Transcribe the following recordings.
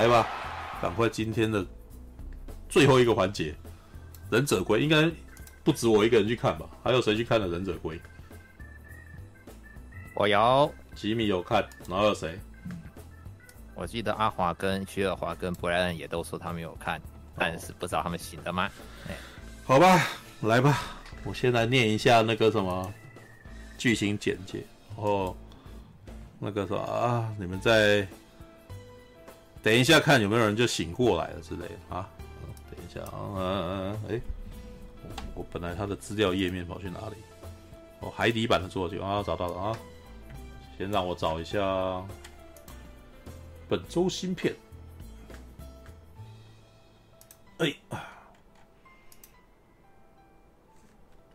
来吧，赶快今天的最后一个环节，《忍者龟》应该不止我一个人去看吧？还有谁去看了《忍者龟》？我有，吉米有看，然后有谁？我记得阿华跟徐尔华跟布莱恩也都说他们有看，但是不知道他们醒了吗？哦、好吧，来吧，我先来念一下那个什么剧情简介，然后那个什么啊，你们在。等一下，看有没有人就醒过来了之类的啊！等一下啊，嗯嗯嗯，哎，我本来他的资料页面跑去哪里？哦，海底版的作者啊，找到了啊！先让我找一下本周新片。哎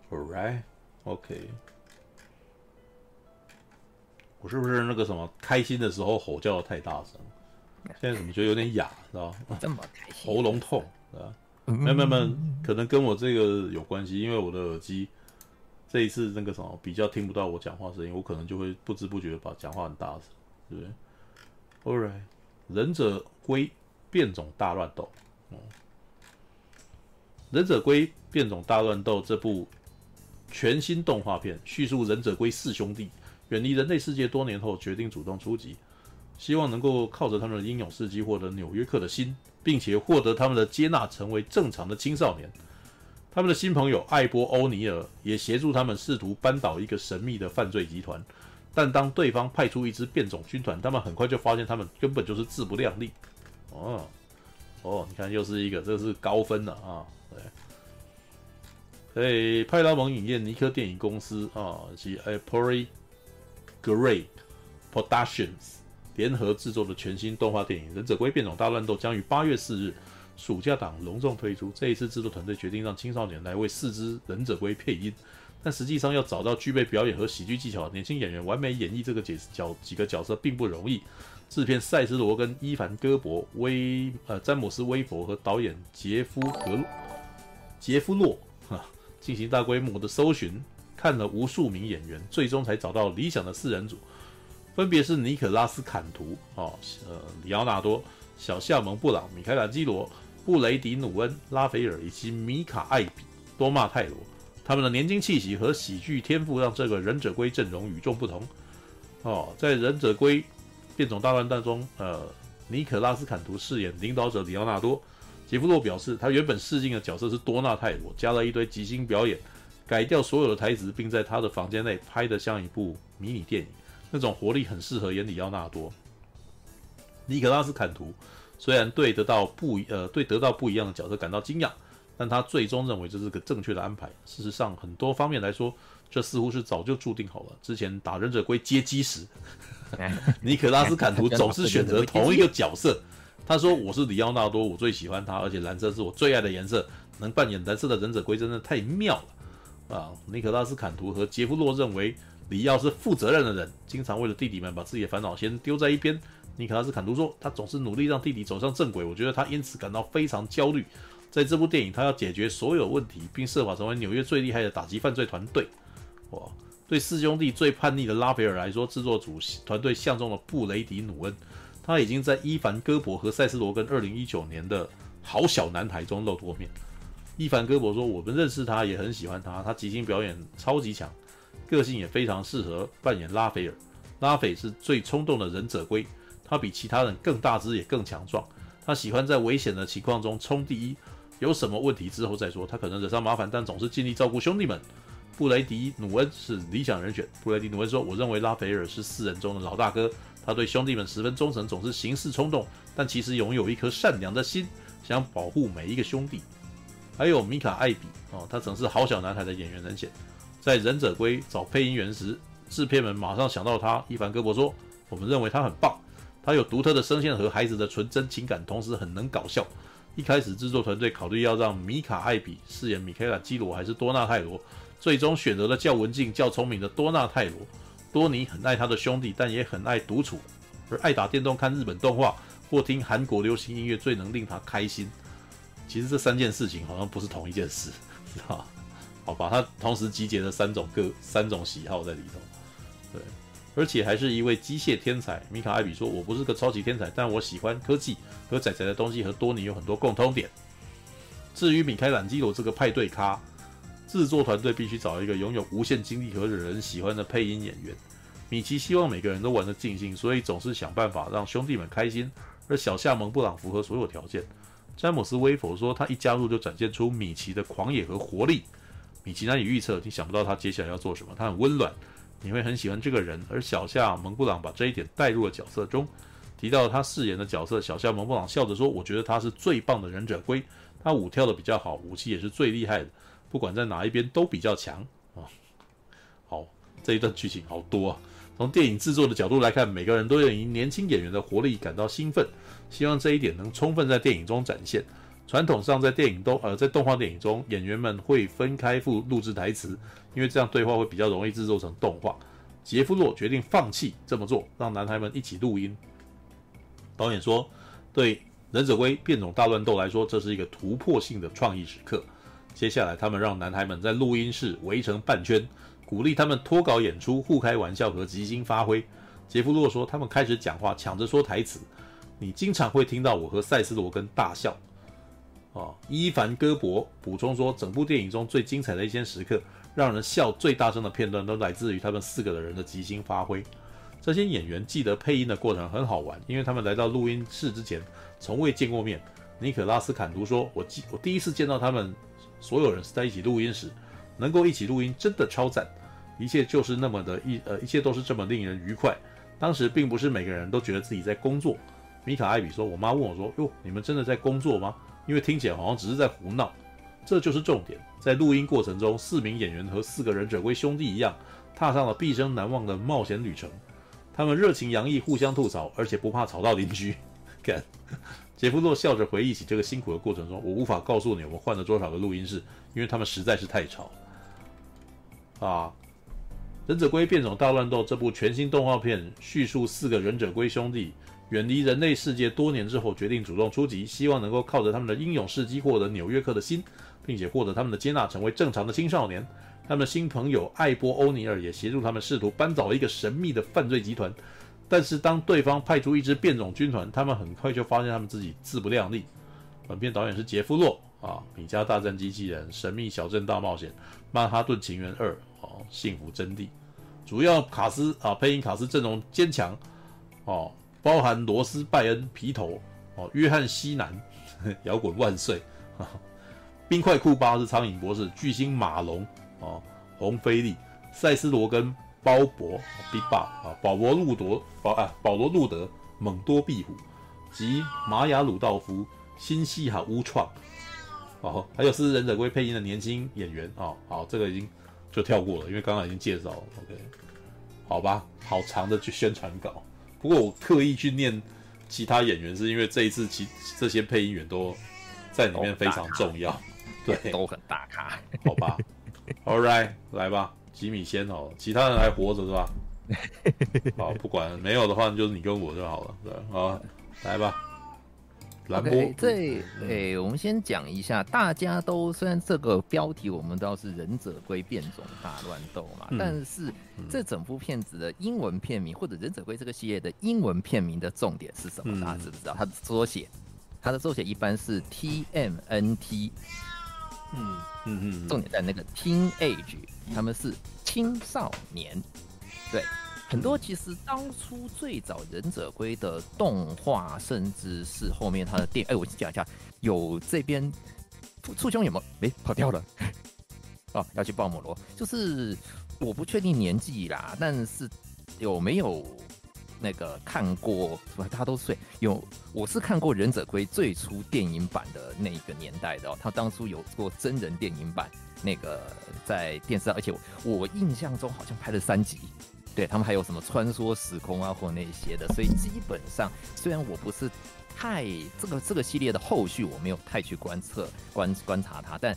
，All right，OK。我是不是那个什么开心的时候吼叫的太大声？现在怎么觉得有点哑，知道吧？这么开心，喉咙痛，对吧？没有没有没有，可能跟我这个有关系，因为我的耳机这一次那个什么比较听不到我讲话声音，我可能就会不知不觉把讲话很大声，对不对？All right，忍者龟变种大乱斗，嗯，忍者龟变种大乱斗这部全新动画片叙述忍者龟四兄弟远离人类世界多年后，决定主动出击。希望能够靠着他们的英勇事迹获得纽约客的心，并且获得他们的接纳，成为正常的青少年。他们的新朋友艾波欧尼尔也协助他们试图扳倒一个神秘的犯罪集团。但当对方派出一支变种军团，他们很快就发现他们根本就是自不量力。哦哦，你看又是一个，这是高分的啊！对，诶，派拉蒙影业、尼克电影公司啊及 Apori Great Productions。联合制作的全新动画电影《忍者龟变种大乱斗》将于八月四日暑假档隆重推出。这一次制作团队决定让青少年来为四只忍者龟配音，但实际上要找到具备表演和喜剧技巧的年轻演员完美演绎这个角角几个角色并不容易。制片赛斯罗跟伊凡戈伯、威呃詹姆斯威佛和导演杰夫格杰夫洛哈进行大规模的搜寻，看了无数名演员，最终才找到理想的四人组。分别是尼可拉斯·坎图、哦，呃，里奥纳多、小夏蒙·布朗、米开朗基罗、布雷迪·努恩、拉斐尔以及米卡·艾比、多纳·泰罗。他们的年轻气息和喜剧天赋让这个忍者龟阵容与众不同。哦，在忍者龟变种大乱斗中，呃，尼可拉斯·坎图饰演领导者里奥纳多。杰夫洛表示，他原本试镜的角色是多纳·泰罗，加了一堆即兴表演，改掉所有的台词，并在他的房间内拍得像一部迷你电影。那种活力很适合演里奥纳多。尼可拉斯坎图虽然对得到不呃对得到不一样的角色感到惊讶，但他最终认为这是个正确的安排。事实上，很多方面来说，这似乎是早就注定好了。之前打忍者龟接机时，尼可拉斯坎图 总是选择同一个角色。他说：“我是里奥纳多，我最喜欢他，而且蓝色是我最爱的颜色。能扮演蓝色的忍者龟真的太妙了啊！”尼可拉斯坎图和杰夫洛认为。里奥是负责任的人，经常为了弟弟们把自己的烦恼先丢在一边。尼可拉斯坎图说：“他总是努力让弟弟走上正轨，我觉得他因此感到非常焦虑。在这部电影，他要解决所有问题，并设法成为纽约最厉害的打击犯罪团队。哇！对四兄弟最叛逆的拉斐尔来说，制作组团队相中了布雷迪·努恩。他已经在伊凡·戈伯和塞斯·罗根2019年的《好小男孩》中露过面。伊凡·戈伯说：“我们认识他，也很喜欢他。他即兴表演超级强，个性也非常适合扮演拉斐尔。拉斐是最冲动的忍者龟，他比其他人更大只，也更强壮。他喜欢在危险的情况中冲第一，有什么问题之后再说。他可能惹上麻烦，但总是尽力照顾兄弟们。”布雷迪·努恩是理想人选。布雷迪·努恩说：“我认为拉斐尔是四人中的老大哥，他对兄弟们十分忠诚，总是行事冲动，但其实拥有一颗善良的心，想保护每一个兄弟。”还有米卡·艾比哦，他曾是好小男孩的演员人选，在《忍者龟》找配音员时，制片们马上想到他。伊凡·戈伯说：“我们认为他很棒，他有独特的声线和孩子的纯真情感，同时很能搞笑。”一开始制作团队考虑要让米卡·艾比饰演米开朗基罗还是多纳泰罗。最终选择了较文静、较聪明的多纳泰罗。多尼很爱他的兄弟，但也很爱独处，而爱打电动、看日本动画或听韩国流行音乐最能令他开心。其实这三件事情好像不是同一件事，知道吧？好吧，他同时集结了三种各三种喜好在里头。对，而且还是一位机械天才。米卡艾比说：“我不是个超级天才，但我喜欢科技和仔仔的东西，和多尼有很多共通点。”至于米开朗基罗这个派对咖。制作团队必须找一个拥有无限精力和惹人喜欢的配音演员。米奇希望每个人都玩得尽兴，所以总是想办法让兄弟们开心。而小夏蒙布朗符合所有条件。詹姆斯威佛说，他一加入就展现出米奇的狂野和活力。米奇难以预测，你想不到他接下来要做什么。他很温暖，你会很喜欢这个人。而小夏蒙布朗把这一点带入了角色中。提到他饰演的角色，小夏蒙布朗笑着说：“我觉得他是最棒的忍者龟，他舞跳得比较好，武器也是最厉害的。”不管在哪一边都比较强啊！好，这一段剧情好多啊。从电影制作的角度来看，每个人都因年轻演员的活力感到兴奋，希望这一点能充分在电影中展现。传统上，在电影都呃在动画电影中，演员们会分开录录制台词，因为这样对话会比较容易制作成动画。杰夫洛决定放弃这么做，让男孩们一起录音。导演说：“对《忍者龟：变种大乱斗》来说，这是一个突破性的创意时刻。”接下来，他们让男孩们在录音室围成半圈，鼓励他们脱稿演出、互开玩笑和即兴发挥。杰夫洛说：“他们开始讲话，抢着说台词。你经常会听到我和赛斯·罗根大笑。”啊，伊凡·戈伯补充说：“整部电影中最精彩的一些时刻，让人笑最大声的片段，都来自于他们四个的人的即兴发挥。这些演员记得配音的过程很好玩，因为他们来到录音室之前从未见过面。”尼可拉斯·坎图说：“我记，我第一次见到他们。”所有人是在一起录音时，能够一起录音真的超赞，一切就是那么的一呃，一切都是这么令人愉快。当时并不是每个人都觉得自己在工作。米卡艾比说：“我妈问我说，哟，你们真的在工作吗？因为听起来好像只是在胡闹。”这就是重点。在录音过程中，四名演员和四个忍者龟兄弟一样，踏上了毕生难忘的冒险旅程。他们热情洋溢，互相吐槽，而且不怕吵到邻居。干。杰夫洛笑着回忆起这个辛苦的过程中，我无法告诉你我们换了多少个录音室，因为他们实在是太吵。啊，《忍者龟：变种大乱斗》这部全新动画片叙述四个忍者龟兄弟远离人类世界多年之后，决定主动出击，希望能够靠着他们的英勇事迹获得纽约客的心，并且获得他们的接纳，成为正常的青少年。他们的新朋友艾波欧尼尔也协助他们试图扳倒一个神秘的犯罪集团。但是当对方派出一支变种军团，他们很快就发现他们自己自不量力。本片导演是杰夫洛啊，《米家大战机器人》、《神秘小镇大冒险》、《曼哈顿情缘二》哦，《幸福真谛》。主要卡斯啊，配音卡斯阵容坚强哦，包含罗斯·拜恩、皮头哦，约翰·西南，摇滚万岁！冰块库巴是苍蝇博士，巨星马龙哦，洪菲利、赛斯·罗根。鲍勃 B·B· 啊，保罗路德，保啊，保罗路德，猛多壁虎及玛雅鲁道夫，新西哈乌创，哦，还有是忍者龟配音的年轻演员啊，好，这个已经就跳过了，因为刚刚已经介绍了，OK，好吧，好长的宣传稿，不过我刻意去念其他演员，是因为这一次其这些配音员都在里面非常重要，对，都很大咖，好吧，All right，来吧。吉米先哦，其他人还活着是吧？好，不管。没有的话，就是你跟我就好了，对，好，来吧。蓝波。Okay, 这，诶、欸，我们先讲一下，大家都虽然这个标题我们知道是《忍者龟变种大乱斗》嘛，嗯、但是这整部片子的英文片名或者《忍者龟》这个系列的英文片名的重点是什么？大家知不知道？它的缩写，它的缩写一般是 TMNT。嗯嗯嗯，重点在那个 teenage，他们是青少年。对，很多其实当初最早忍者龟的动画，甚至是后面他的电，哎，我讲一下，有这边簇兄有没有？哎，跑掉了。哦，要去抱摩罗，就是我不确定年纪啦，但是有没有？那个看过，大家都睡有，我是看过《忍者龟》最初电影版的那个年代的哦，他当初有过真人电影版，那个在电视上，而且，我印象中好像拍了三集，对他们还有什么穿梭时空啊或那些的，所以基本上虽然我不是太这个这个系列的后续我没有太去观测观观察它，但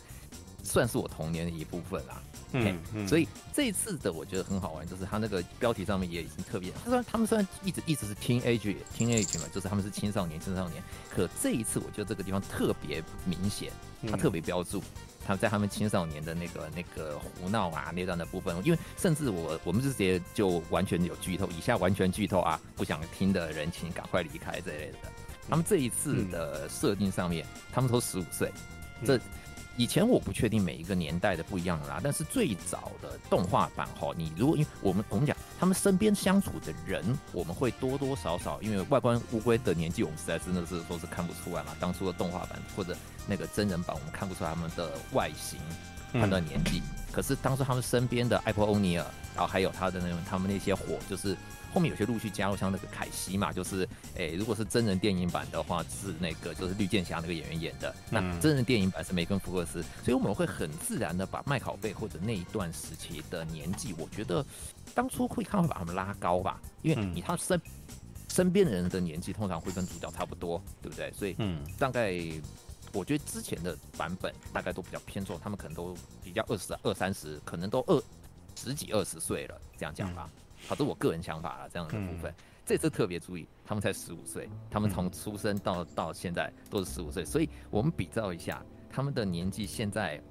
算是我童年的一部分啦。嗯，嗯，所以这一次的我觉得很好玩，就是他那个标题上面也已经特别，他说他们虽然一直一直是 teenage teenage 嘛，就是他们是青少年青少年，可这一次我觉得这个地方特别明显，他特别标注他在他们青少年的那个那个胡闹啊那段的部分，因为甚至我我们直接就完全有剧透，以下完全剧透啊，不想听的人请赶快离开这类的。他们这一次的设定上面，他们都十五岁，这。以前我不确定每一个年代的不一样啦，但是最早的动画版哈，你如果因为我们我们讲他们身边相处的人，我们会多多少少因为外观乌龟的年纪，我们实在真的是说是看不出来嘛。当初的动画版或者那个真人版，我们看不出来他们的外形判断年纪。可是当初他们身边的艾普欧尼尔，然后还有他的那种他们那些火，就是。后面有些陆续加入，像那个凯西嘛，就是，诶、欸，如果是真人电影版的话，是那个就是绿箭侠那个演员演的。那真人电影版是梅根福克斯，所以我们会很自然的把麦考贝或者那一段时期的年纪，我觉得当初会看会把他们拉高吧，因为你他身身边的人的年纪通常会跟主角差不多，对不对？所以，嗯，大概我觉得之前的版本大概都比较偏重，他们可能都比较二十二三十，可能都二十几二十岁了，这样讲吧。好，这是我个人想法啊，这样的部分，嗯、这次特别注意，他们才十五岁，他们从出生到到现在都是十五岁，所以我们比照一下，他们的年纪现在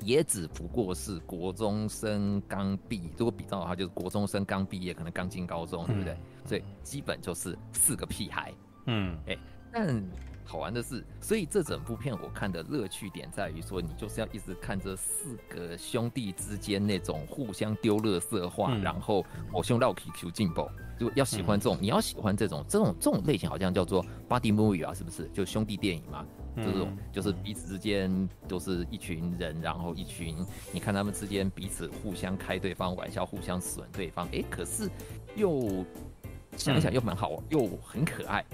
也只不过是国中生刚毕，如果比照的话，就是国中生刚毕业，可能刚进高中，对不对？所以基本就是四个屁孩，嗯，哎，但。好玩的是，所以这整部片我看的乐趣点在于说，你就是要一直看这四个兄弟之间那种互相丢乐色话，嗯、然后我兄绕 QQ 进步，就要喜欢这种，嗯、你要喜欢这种这种这种类型，好像叫做 buddy movie 啊，是不是？就兄弟电影嘛，这种、嗯、就是彼此之间都是一群人，然后一群，你看他们之间彼此互相开对方玩笑，互相损对方，哎，可是又想一想又蛮好，嗯、又很可爱。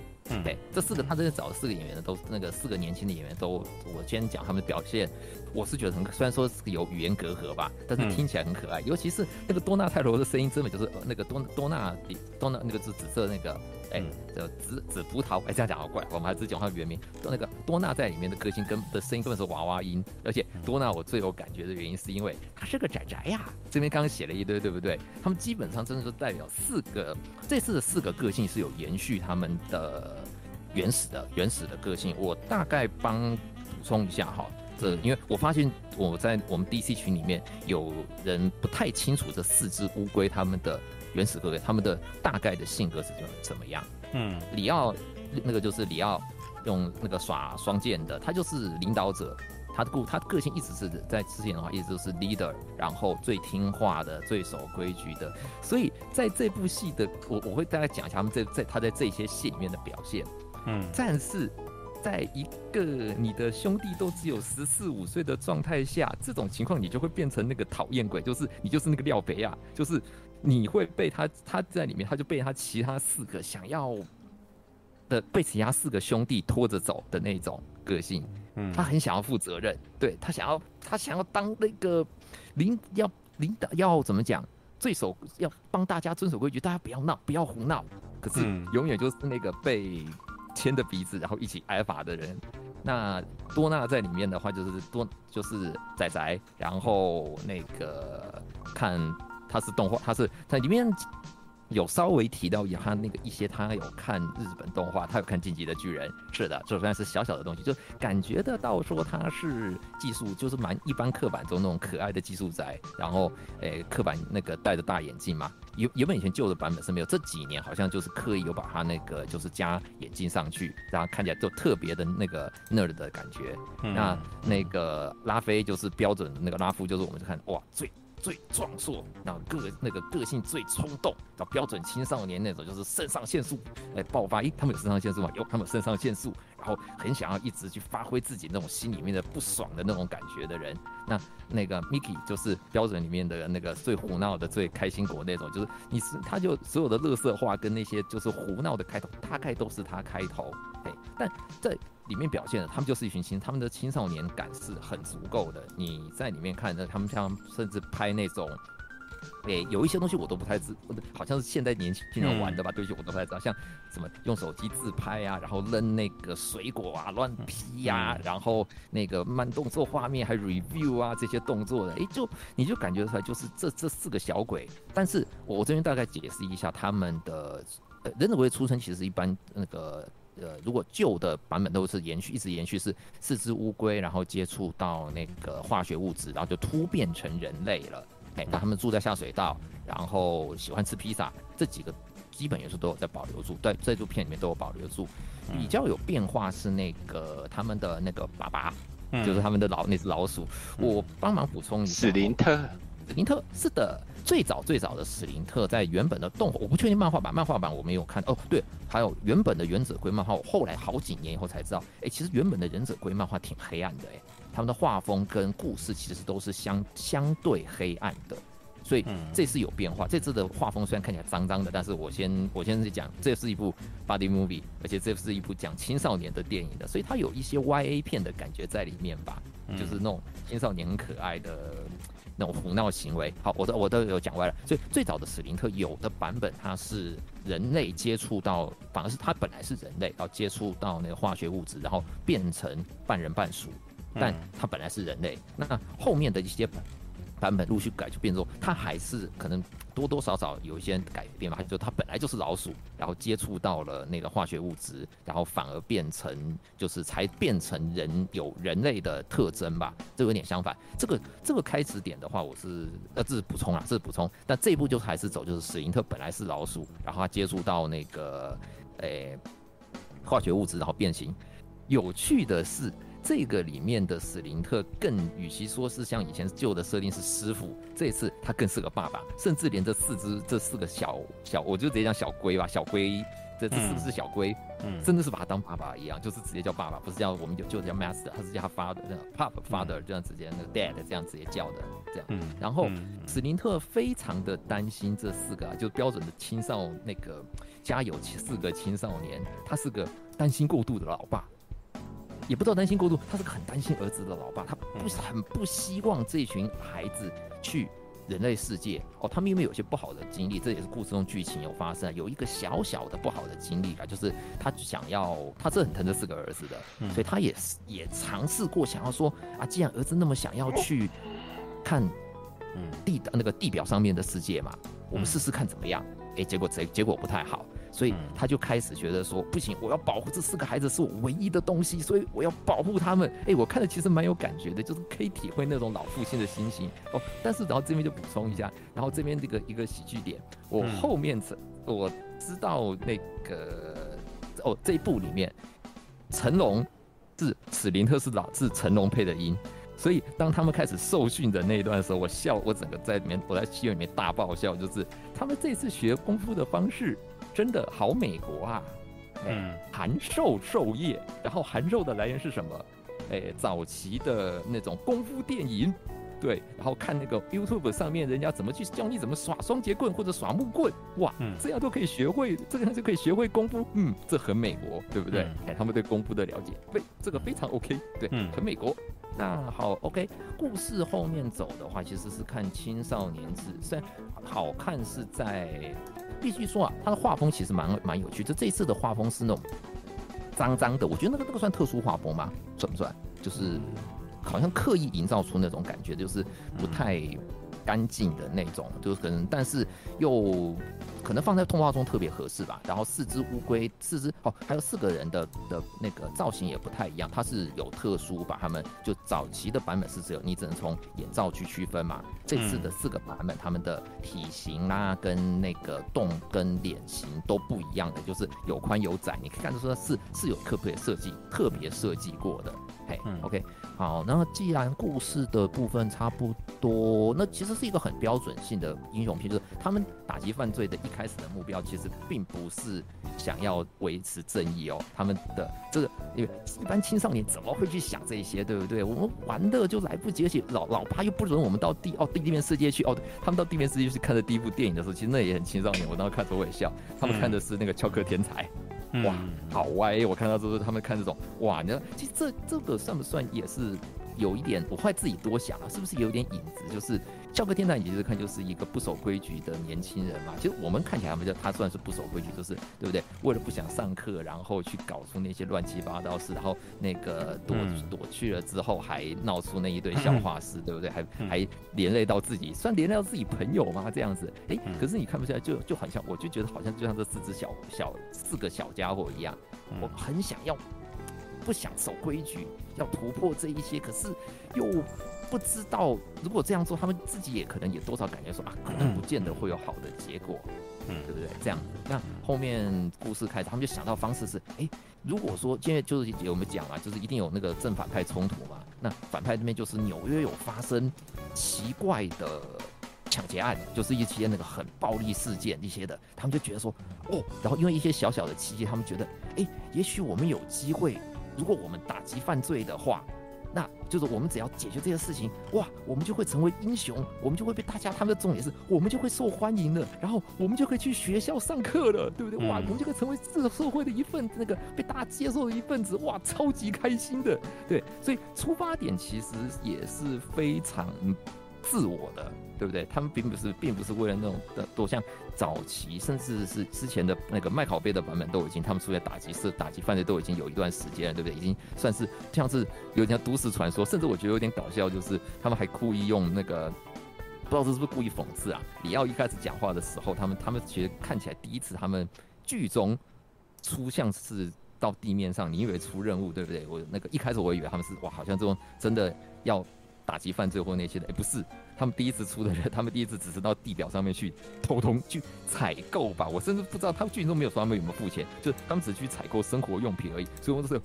对，这四个他这边找了四个演员的都那个四个年轻的演员都，我先讲他们的表现，我是觉得很，虽然说是有语言隔阂吧，但是听起来很可爱，尤其是那个多纳泰罗的声音，真的就是那个多多纳比多纳那个是紫色那个。哎，这紫紫葡萄，哎，这样讲好怪。我们还是讲他原名。那个多纳在里面的个性跟的声音根本是娃娃音，而且多纳我最有感觉的原因是因为他是个宅宅呀。这边刚刚写了一堆，对不对？他们基本上真的是代表四个，这次的四个个性是有延续他们的原始的原始的个性。我大概帮补充一下哈，这因为我发现我在我们 DC 群里面有人不太清楚这四只乌龟他们的。原始各位，他们的大概的性格是怎么怎么样？嗯，里奥那个就是里奥用那个耍双剑的，他就是领导者，他的故他的个性一直是在之前的话一直都是 leader，然后最听话的、最守规矩的。所以在这部戏的，我我会大概讲一下他们在在他在这些戏里面的表现。嗯，但是在一个你的兄弟都只有十四五岁的状态下，这种情况你就会变成那个讨厌鬼，就是你就是那个廖北亚，就是。你会被他，他在里面，他就被他其他四个想要的，被其他四个兄弟拖着走的那种个性。嗯，他很想要负责任，对，他想要，他想要当那个领，要领导，要怎么讲？最守，要帮大家遵守规矩，大家不要闹，不要胡闹。可是永远就是那个被牵着鼻子，然后一起挨罚的人。那多纳在里面的话，就是多，就是仔仔，然后那个看。他是动画，他是在里面有稍微提到他那个一些，他有看日本动画，他有看《进击的巨人》，是的，就算是小小的东西，就感觉得到说他是技术，就是蛮一般刻板中那种可爱的技术宅，然后诶、欸，刻板那个戴着大眼镜嘛，原原本以前旧的版本是没有，这几年好像就是刻意有把他那个就是加眼镜上去，然后看起来就特别的那个 nerd 的感觉。嗯、那那个拉菲就是标准那个拉夫，就是我们就看哇最。最壮硕，然后个那个个性最冲动，找标准青少年那种，就是肾上腺素来爆发。咦，他们有肾上腺素吗？有，他们有肾上腺素，然后很想要一直去发挥自己那种心里面的不爽的那种感觉的人。那那个 Mickey 就是标准里面的那个最胡闹的、最开心果那种，就是你是他就所有的乐色话跟那些就是胡闹的开头，大概都是他开头。对，但在。里面表现的，他们就是一群青，他们的青少年感是很足够的。你在里面看着，他们像甚至拍那种，诶、欸，有一些东西我都不太知，好像是现在年轻人玩的吧？对不起，我都不太知道，像什么用手机自拍啊，然后扔那个水果啊，乱劈呀、啊，然后那个慢动作画面还 review 啊这些动作的，诶、欸，就你就感觉出来就是这这四个小鬼。但是我这边大概解释一下他们的，呃，忍者龟出生其实一般那个。呃，如果旧的版本都是延续，一直延续是四只乌龟，然后接触到那个化学物质，然后就突变成人类了。哎，那他们住在下水道，然后喜欢吃披萨，这几个基本元素都有在保留住，在这部片里面都有保留住。比较有变化是那个他们的那个爸爸，就是他们的老那只老鼠。我帮忙补充一下，史林特，史林特是的。最早最早的史林特在原本的动，我不确定漫画版，漫画版我没有看哦。对，还有原本的忍者龟漫画，我后来好几年以后才知道，哎，其实原本的忍者龟漫画挺黑暗的，哎，他们的画风跟故事其实都是相相对黑暗的，所以这次有变化。这次的画风虽然看起来脏脏的，但是我先我先是讲，这是一部 buddy movie，而且这是一部讲青少年的电影的，所以它有一些 YA 片的感觉在里面吧，就是那种青少年很可爱的。那种胡闹行为，好，我都我都有讲歪了。所以最早的史林特有的版本，它是人类接触到，反而是它本来是人类，然后接触到那个化学物质，然后变成半人半鼠，但它本来是人类。那后面的一些。版本陆续改，就变成说，它还是可能多多少少有一些改变吧。就它本来就是老鼠，然后接触到了那个化学物质，然后反而变成就是才变成人有人类的特征吧。这有点相反。这个这个开始点的话，我是呃这是补充啊，这是补充。但这一步就还是走，就是史林特本来是老鼠，然后他接触到那个诶、化学物质，然后变形。有趣的是。这个里面的史林特更与其说是像以前旧的设定是师傅，这一次他更是个爸爸，甚至连这四只这四个小小，我就直接讲小龟吧，小龟这这是不是小龟，嗯，真的是把他当爸爸一样，就是直接叫爸爸，不是叫我们就就叫 master，他是叫他 father 这样，pop father 这样直接那个 dad 这样直接叫的这样，嗯，然后史林特非常的担心这四个啊，就标准的青少那个家有四个青少年，他是个担心过度的老爸。也不知道担心过度，他是个很担心儿子的老爸，他不是很不希望这群孩子去人类世界哦。他们因为有些不好的经历，这也是故事中剧情有发生，有一个小小的不好的经历啊，就是他想要，他是很疼这四个儿子的，所以他也是也尝试过想要说啊，既然儿子那么想要去看地的那个地表上面的世界嘛，我们试试看怎么样？哎，结果结结果不太好。所以他就开始觉得说不行，我要保护这四个孩子是我唯一的东西，所以我要保护他们。哎，我看的其实蛮有感觉的，就是可以体会那种老父亲的心情哦。但是然后这边就补充一下，然后这边这个一个喜剧点，我后面这我知道那个哦这一部里面成龙是史林特是老是成龙配的音，所以当他们开始受训的那一段的时候，我笑我整个在里面我在戏院里面大爆笑，就是他们这次学功夫的方式。真的好美国啊！嗯，函授授业，然后函授的来源是什么？哎，早期的那种功夫电影，对，然后看那个 YouTube 上面人家怎么去教你怎么耍双截棍或者耍木棍，哇，这样都可以学会，这样就可以学会功夫，嗯，这很美国，对不对？哎，他们对功夫的了解，非这个非常 OK，对，很美国。那好，OK，故事后面走的话，其实是看青少年志，虽然好看是在。必须说啊，他的画风其实蛮蛮有趣。就这一次的画风是那种脏脏的，我觉得那个那个算特殊画风吗？算不算？就是好像刻意营造出那种感觉，就是不太干净的那种，就是可能，但是又可能放在动画中特别合适吧。然后四只乌龟，四只哦，还有四个人的的那个造型也不太一样，它是有特殊把它们就早期的版本是只有你只能从眼罩去区分嘛。这次的四个版本，他们的体型啦、啊、跟那个动跟脸型都不一样的，就是有宽有窄，你可以看得出来是是有特别设计特别设计过的。嘿、嗯、OK。好，那既然故事的部分差不多，那其实是一个很标准性的英雄片，就是他们打击犯罪的一开始的目标，其实并不是想要维持正义哦。他们的这个，因为一般青少年怎么会去想这些，对不对？我们玩的就来不及，而且老老爸又不准我们到地哦地面世界去哦。他们到地面世界去看的第一部电影的时候，其实那也很青少年。我当时看着我也笑，他们看的是那个《翘课天才》。哇，好歪！我看到就是，他们看这种，哇，你知道，其实这这个算不算也是有一点？我会自己多想啊，是不是有点影子？就是。《教科天才》也就是看就是一个不守规矩的年轻人嘛。其实我们看起来，他们就他算是不守规矩，就是对不对？为了不想上课，然后去搞出那些乱七八糟事，然后那个躲躲去了之后，还闹出那一堆笑话事，对不对？还还连累到自己，算连累到自己朋友吗？这样子，哎，可是你看不出来，就就好像，我就觉得好像就像这四只小小四个小家伙一样，我很想要不想守规矩，要突破这一些，可是又。不知道如果这样做，他们自己也可能也多少感觉说啊，可能不见得会有好的结果，嗯，对不对？这样子，那后面故事开始，他们就想到方式是，哎，如果说今天就是我们讲啊，就是一定有那个正反派冲突嘛，那反派这边就是纽约有发生奇怪的抢劫案，就是一些那个很暴力事件一些的，他们就觉得说，哦，然后因为一些小小的契机，他们觉得，哎，也许我们有机会，如果我们打击犯罪的话。那就是我们只要解决这些事情，哇，我们就会成为英雄，我们就会被大家，他们的重点是，我们就会受欢迎了，然后我们就可以去学校上课了，对不对？哇，我们就可以成为这个社会的一份，那个被大家接受的一份子，哇，超级开心的，对，所以出发点其实也是非常自我的。对不对？他们并不是，并不是为了那种的多像早期，甚至是之前的那个麦考贝的版本都已经，他们出来打击是打击犯罪都已经有一段时间了，对不对？已经算是像是有点像都市传说，甚至我觉得有点搞笑，就是他们还故意用那个不知道这是不是故意讽刺啊？李奥一开始讲话的时候，他们他们其实看起来第一次他们剧中出像是到地面上，你以为出任务对不对？我那个一开始我以为他们是哇，好像这种真的要。打击犯罪或那些的，哎，不是，他们第一次出的人，他们第一次只是到地表上面去偷偷去采购吧。我甚至不知道，他们剧情都没有说他们有没有付钱，就是他们只去采购生活用品而已。所以我就是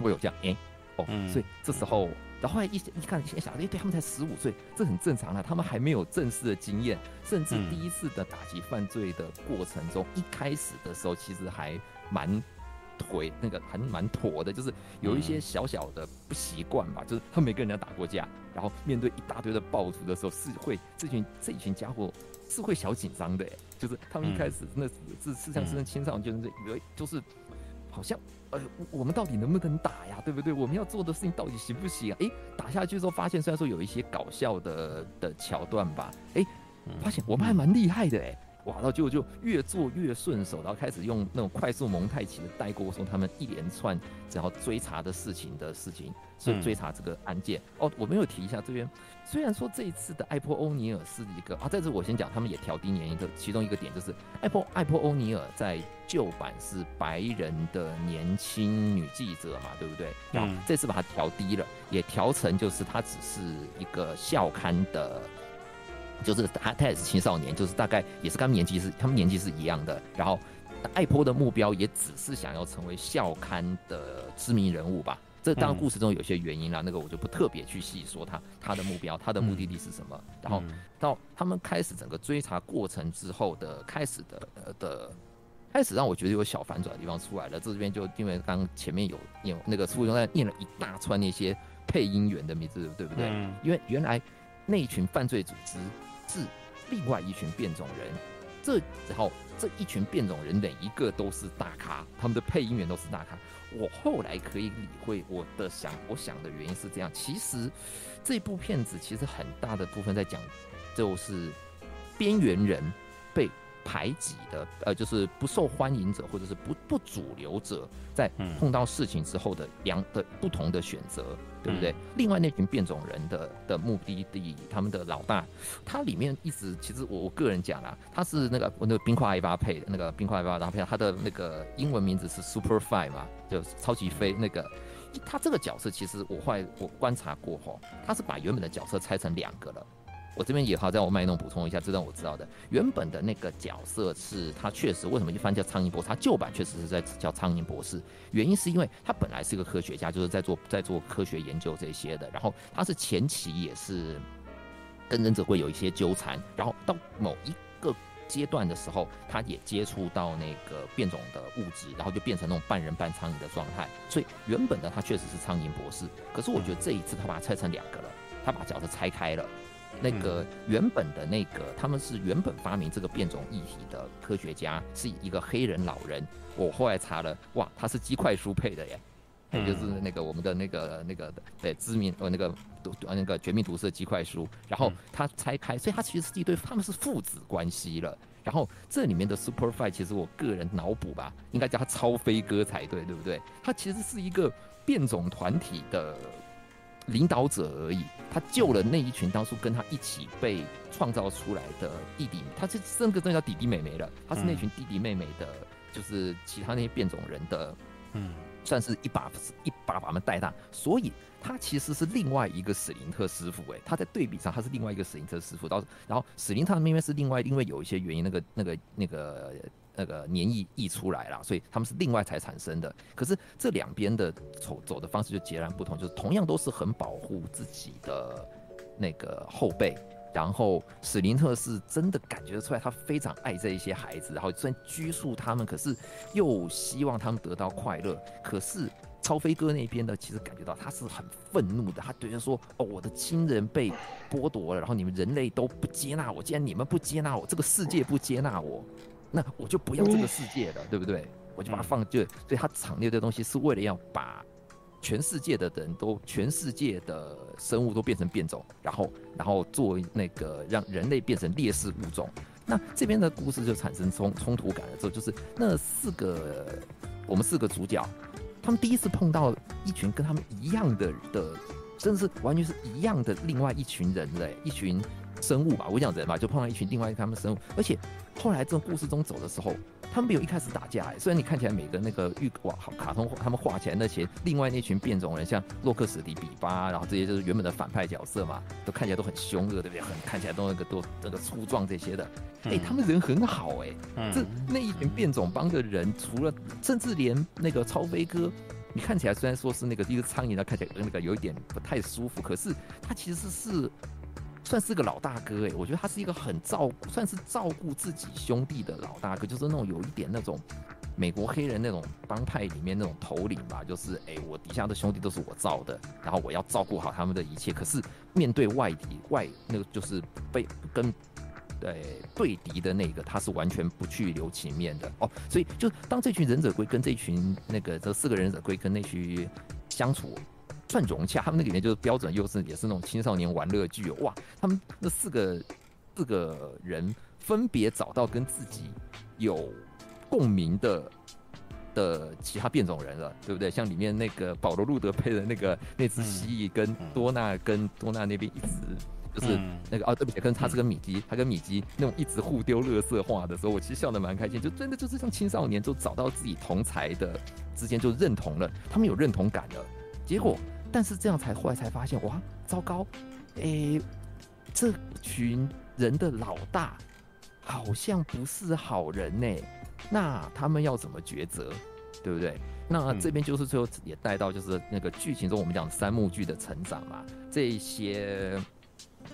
我有这样，哎，哦，所以这时候，然后后来一一看，一想，哎，对他们才十五岁，这很正常啊，他们还没有正式的经验，甚至第一次的打击犯罪的过程中，一开始的时候其实还蛮。腿那个还蛮妥的，就是有一些小小的不习惯吧，就是他没跟人家打过架，然后面对一大堆的暴徒的时候，是会这群这一群家伙是会小紧张的，就是他们一开始那是是像是青少年，就是以为就是好像呃我们到底能不能打呀，对不对？我们要做的事情到底行不行啊？哎，打下去之后发现虽然说有一些搞笑的的桥段吧，哎，发现我们还蛮厉害的哎。哇，然后就就越做越顺手，然后开始用那种快速蒙太奇的带过，说他们一连串只要追查的事情的事情，所以追查这个案件。嗯、哦，我没有提一下这边，虽然说这一次的艾波欧尼尔是一个啊，在这我先讲，他们也调低年龄的其中一个点就是艾波艾波欧尼尔在旧版是白人的年轻女记者嘛，对不对？然后这次把它调低了，也调成就是他只是一个校刊的。就是他，他也是青少年，就是大概也是跟他们年纪是，他们年纪是一样的。然后，爱坡的目标也只是想要成为校刊的知名人物吧。这当然故事中有些原因啦，那个我就不特别去细说他他的目标，他的目的地是什么。然后到他们开始整个追查过程之后的开始的呃的开始，让我觉得有小反转的地方出来了。这边就因为刚前面有有那个书中在念了一大串那些配音员的名字，对不对？因为原来那一群犯罪组织。是另外一群变种人，这然后这一群变种人每一个都是大咖，他们的配音员都是大咖。我后来可以理会我的想，我想的原因是这样。其实这部片子其实很大的部分在讲，就是边缘人被排挤的，呃，就是不受欢迎者或者是不不主流者，在碰到事情之后的两的不同的选择。对不对？嗯、另外那群变种人的的目的地，他们的老大，他里面一直其实我我个人讲啦，他是那个我那个冰块艾巴配的那个冰块艾巴搭配，他的那个英文名字是 Super Five 嘛，就超级飞那个。他这个角色其实我后来我观察过后，他是把原本的角色拆成两个了。我这边也好，在我卖弄补充一下，这段我知道的。原本的那个角色是他确实为什么一翻叫苍蝇博士？他旧版确实是在叫苍蝇博士，原因是因为他本来是个科学家，就是在做在做科学研究这些的。然后他是前期也是跟忍者龟有一些纠缠，然后到某一个阶段的时候，他也接触到那个变种的物质，然后就变成那种半人半苍蝇的状态。所以原本的他确实是苍蝇博士，可是我觉得这一次他把它拆成两个了，他把角色拆开了。那个原本的那个，他们是原本发明这个变种液体的科学家，是一个黑人老人。我后来查了，哇，他是鸡块叔配的耶，也就是那个我们的那个那个对知名呃那个毒那个绝命毒师鸡块书。然后他拆开，所以他其实是一对，他们是父子关系了。然后这里面的 Super Five，其实我个人脑补吧，应该叫他超飞哥才对，对不对？他其实是一个变种团体的。领导者而已，他救了那一群当初跟他一起被创造出来的弟弟，他是这个真叫弟弟妹妹了。他是那群弟弟妹妹的，就是其他那些变种人的，嗯，算是一把一把把他们带大。所以他其实是另外一个史林特师傅，哎，他在对比上他是另外一个史林特师傅。到然后史林特的妹妹是另外，因为有一些原因，那个那个那个。那个黏液溢出来了，所以他们是另外才产生的。可是这两边的走走的方式就截然不同，就是同样都是很保护自己的那个后辈。然后史林特是真的感觉出来，他非常爱这一些孩子，然后虽然拘束他们，可是又希望他们得到快乐。可是超飞哥那边呢，其实感觉到他是很愤怒的，他觉得说：“哦，我的亲人被剥夺了，然后你们人类都不接纳我，既然你们不接纳我，这个世界不接纳我。”那我就不要这个世界了，对不对？我就把它放就，所以他场内的东西是为了要把全世界的人都、全世界的生物都变成变种，然后，然后做那个让人类变成劣势物种。那这边的故事就产生冲冲突感了之后，就是那四个我们四个主角，他们第一次碰到一群跟他们一样的的，甚至是完全是一样的另外一群人类，一群。生物吧，我讲人嘛，就碰到一群另外一他们生物，而且后来这种故事中走的时候，他们没有一开始打架，虽然你看起来每个那个预哇好卡通他们画起来那些另外那群变种人，像洛克史迪比巴，然后这些就是原本的反派角色嘛，都看起来都很凶恶，对不对？很看起来都那个都那个粗壮这些的，哎、欸，他们人很好哎、欸，这那一群变种帮的人，除了甚至连那个超飞哥，你看起来虽然说是那个一个苍蝇，他看起来那个有一点不太舒服，可是他其实是。算是个老大哥哎、我觉得他是一个很照顾，算是照顾自己兄弟的老大哥，就是那种有一点那种美国黑人那种帮派里面那种头领吧，就是哎、我底下的兄弟都是我造的，然后我要照顾好他们的一切。可是面对外敌外那个就是被跟对对敌的那个，他是完全不去留情面的哦。所以就当这群忍者龟跟这群那个这四个忍者龟跟那群相处。算融洽，他们那里面就是标准，又是也是那种青少年玩乐剧哇！他们那四个四个人分别找到跟自己有共鸣的的其他变种人了，对不对？像里面那个保罗·路德配的那个那只蜥蜴，跟多娜跟多纳那边一直就是那个哦，对不起，跟他是跟米基，他跟米基那种一直互丢乐色话的时候，我其实笑得蛮开心，就真的就是像青少年就找到自己同才的之间就认同了，他们有认同感了，结果。但是这样才后来才发现，哇，糟糕，诶、这群人的老大好像不是好人呢。那他们要怎么抉择，对不对？那这边就是最后也带到就是那个剧情中我们讲三幕剧的成长嘛，这些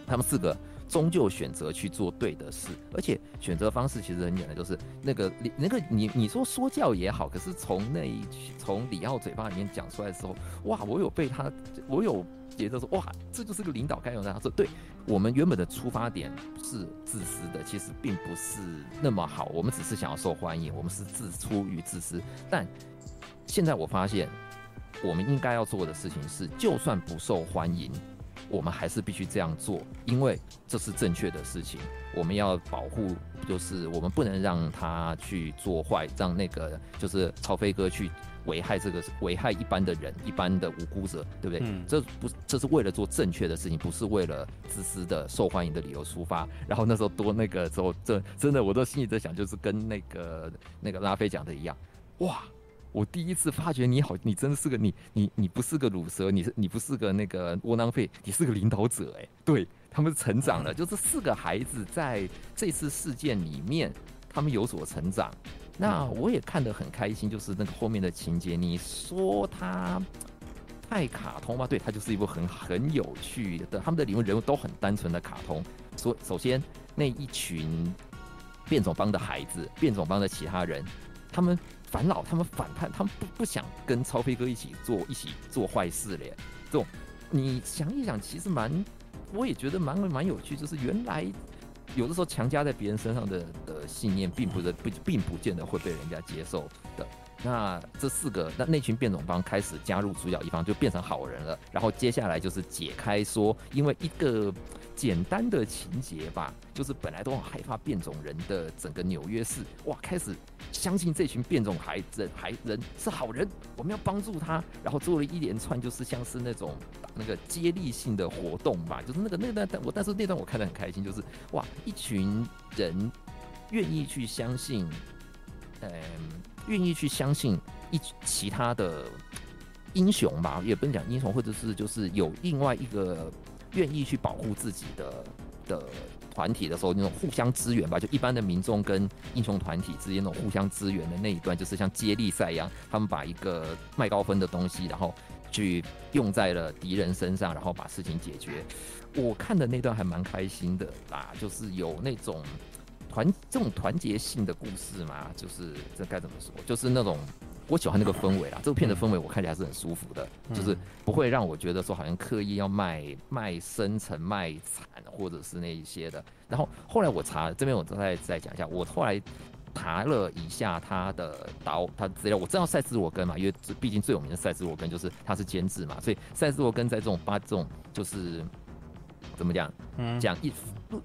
他们四个。终究选择去做对的事，而且选择方式其实很简单，就是那个你那个你你说说教也好，可是从那一从李奥嘴巴里面讲出来的时候，哇，我有被他，我有觉得说，哇，这就是个领导该有的。他说，对我们原本的出发点是自私的，其实并不是那么好，我们只是想要受欢迎，我们是自出于自私。但现在我发现，我们应该要做的事情是，就算不受欢迎。我们还是必须这样做，因为这是正确的事情。我们要保护，就是我们不能让他去做坏，让那个就是超飞哥去危害这个危害一般的人，一般的无辜者，对不对？嗯，这不，这是为了做正确的事情，不是为了自私的受欢迎的理由出发。然后那时候多那个时候，这真的我都心里在想，就是跟那个那个拉菲讲的一样，哇。我第一次发觉你好，你真的是个你你你不是个乳蛇，你是你不是个那个窝囊废，你是个领导者哎，对，他们成长了，就是四个孩子在这次事件里面，他们有所成长，那我也看得很开心，就是那个后面的情节，你说他太卡通吗？对，他就是一部很很有趣的，他们的里面人物都很单纯的卡通。说首先那一群变种帮的孩子，变种帮的其他人，他们。烦恼，他们反叛，他们不不想跟超飞哥一起做一起做坏事咧。这种你想一想，其实蛮，我也觉得蛮蛮有趣。就是原来有的时候强加在别人身上的的信念，并不是不并不见得会被人家接受的。那这四个那那群变种帮开始加入主角一方，就变成好人了。然后接下来就是解开说，因为一个。简单的情节吧，就是本来都很害怕变种人的整个纽约市，哇，开始相信这群变种孩子孩人是好人，我们要帮助他，然后做了一连串就是像是那种那个接力性的活动吧，就是那个那段但我但是那段我看得很开心，就是哇，一群人愿意去相信，嗯，愿意去相信一其他的英雄吧，也不能讲英雄，或者是就是有另外一个。愿意去保护自己的的团体的时候，那种互相支援吧，就一般的民众跟英雄团体之间那种互相支援的那一段，就是像接力赛一样，他们把一个麦高芬的东西，然后去用在了敌人身上，然后把事情解决。我看的那段还蛮开心的啦，就是有那种团这种团结性的故事嘛，就是这该怎么说，就是那种。我喜欢那个氛围啦，这部片的氛围我看起来是很舒服的，嗯、就是不会让我觉得说好像刻意要卖卖深沉、卖惨，或者是那一些的。然后后来我查这边，我再再讲一下，我后来查了一下他的导他资料，我知道赛斯罗根嘛，因为毕竟最有名的赛斯罗根就是他是监制嘛，所以赛斯罗根在这种八这种就是怎么讲，讲一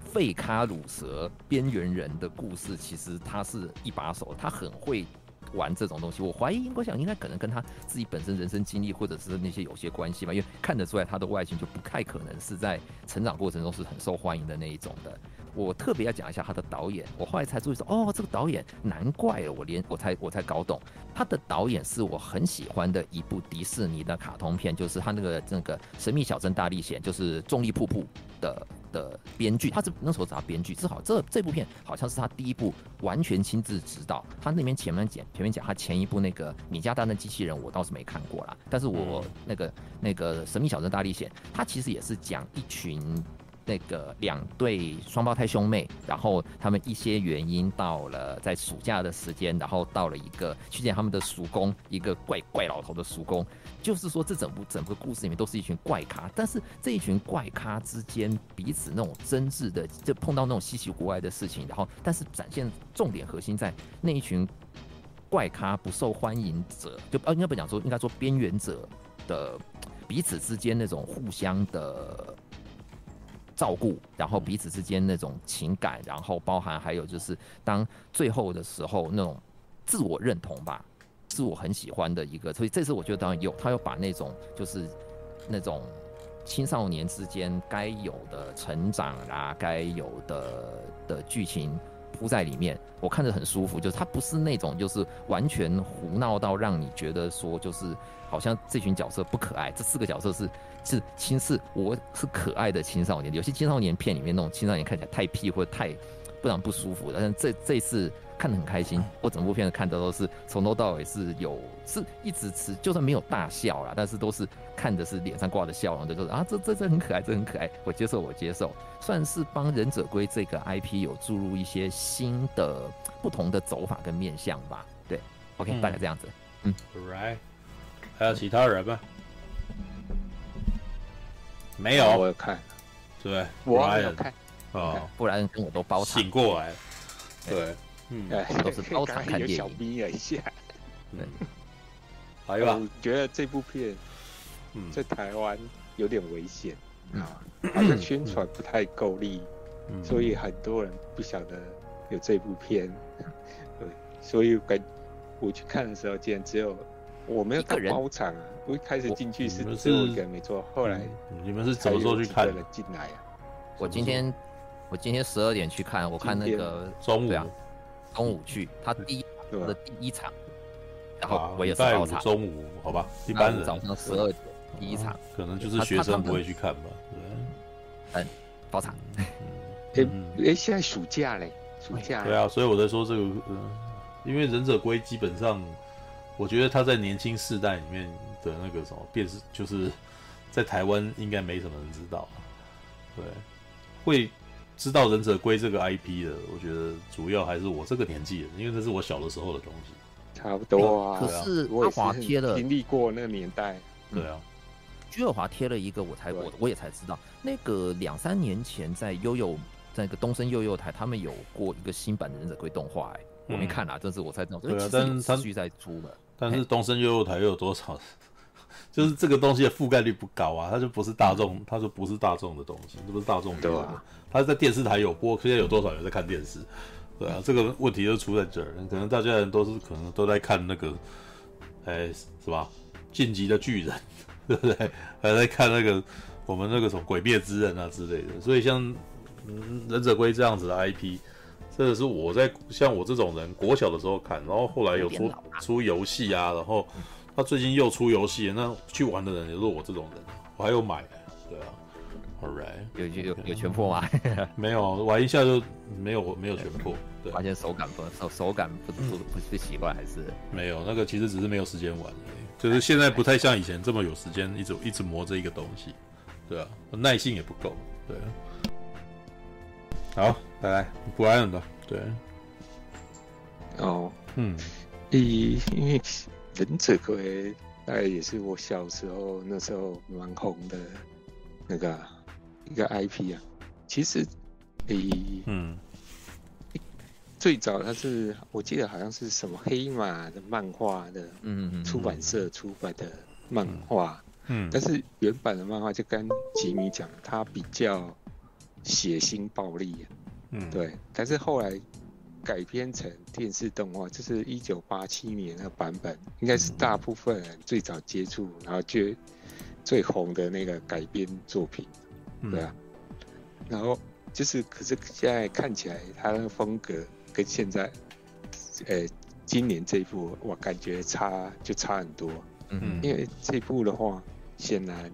费卡鲁蛇边缘人的故事，其实他是一把手，他很会。玩这种东西，我怀疑，我想应该可能跟他自己本身人生经历或者是那些有些关系吧，因为看得出来他的外形就不太可能是在成长过程中是很受欢迎的那一种的。我特别要讲一下他的导演，我后来才注意说，哦，这个导演难怪了，我连我才我才搞懂，他的导演是我很喜欢的一部迪士尼的卡通片，就是他那个那个神秘小镇大历险，就是重力瀑布的。的编剧，他是那时候找编剧，至少这这部片好像是他第一部完全亲自指导。他那边前面讲前面讲他前一部那个米家大战机器人，我倒是没看过啦。但是我那个那个神秘小镇大历险，他其实也是讲一群。那个两对双胞胎兄妹，然后他们一些原因到了在暑假的时间，然后到了一个去见他们的叔公，一个怪怪老头的叔公。就是说，这整部整个故事里面都是一群怪咖，但是这一群怪咖之间彼此那种真挚的，就碰到那种稀奇古怪的事情，然后但是展现重点核心在那一群怪咖不受欢迎者，就呃应该不讲说，应该说边缘者的彼此之间那种互相的。照顾，然后彼此之间那种情感，然后包含还有就是当最后的时候那种自我认同吧，是我很喜欢的一个。所以这次我觉得有，他要把那种就是那种青少年之间该有的成长啊，该有的的剧情铺在里面，我看着很舒服。就是他不是那种就是完全胡闹到让你觉得说就是好像这群角色不可爱，这四个角色是。是青是，我是可爱的青少年。有些青少年片里面那种青少年看起来太屁或者太不然不舒服，但是这这次看得很开心。我整部片子看的都是从头到尾是有是一直吃，就算没有大笑啦，但是都是看的是脸上挂着笑容的，就是啊这这这很可爱，这很可爱，我接受我接受，算是帮忍者龟这个 IP 有注入一些新的不同的走法跟面向吧。对，OK，嗯，大概这样子。嗯，Right，还有其他人吗？没有，我有看，对，我没有。看，哦，不然跟我都包场。醒过来，对，嗯，都是包场看电影。小眯了一下，对，还有，我觉得这部片，在台湾有点危险，啊，好像宣传不太够力，嗯、所以很多人不晓得有这部片。对，所以感我去看的时候，竟然只有我没有到包场啊！我一开始进去是只有一个人没错，后来你们是什么时候去看？的？进来啊！我今天我今天十二点去看，我看那个中午？啊，中午去，他第一的第一场。然后我也是包场，中午好吧，一般人。早上十二点第一场，可能就是学生不会去看吧，对，嗯，包场，哎哎，现在暑假嘞，暑假，对啊，所以我在说这个，嗯，因为忍者龟基本上，我觉得他在年轻世代里面的那个什么电视，就是在台湾应该没什么人知道，对，会知道忍者龟这个 IP 的，我觉得主要还是我这个年纪的，因为这是我小的时候的东西。差不多啊，可是阿华贴了经历过那个年代，对啊，居尔华贴了一个，我才我我也才知道，那个两三年前在悠悠在那个东森悠悠台，他们有过一个新版的忍者龟动画，哎，我没看啊，这是我才知道，对啊，但是他继续在出了，但是东森悠悠台又有多少？就是这个东西的覆盖率不高啊，它就不是大众，它就不是大众的东西，这不是大众的，它在电视台有播，现在有多少人在看电视？对啊，这个问题就出在这儿，可能大家人都是可能都在看那个，哎，是吧？晋级的巨人，对不对？还在看那个我们那个什么鬼灭之刃啊之类的。所以像嗯忍者龟这样子的 IP，这个是我在像我这种人国小的时候看，然后后来有出出游戏啊，然后他最近又出游戏，那去玩的人也是我这种人，我还有买，对啊。Alright，有有有全破吗？没有，玩一下就没有没有全破。对，发现手感不手手感不不不是习惯，还是没有那个其实只是没有时间玩而已，就是现在不太像以前这么有时间一直一直磨这一个东西，对啊，耐性也不够，对啊。好，拜拜，Brian 的，对，哦，嗯，一因为忍者龟大概也是我小时候那时候蛮红的那个。一个 IP 啊，其实，诶，嗯，最早它是我记得好像是什么黑马的漫画的，嗯出版社出版的漫画，嗯，但是原版的漫画就跟吉米讲，它比较血腥暴力，嗯，对，但是后来改编成电视动画，就是一九八七年的版本，应该是大部分人最早接触，然后就最红的那个改编作品。对啊，然后就是，可是现在看起来，他的风格跟现在，呃，今年这一部我感觉差就差很多。嗯，因为这一部的话，显然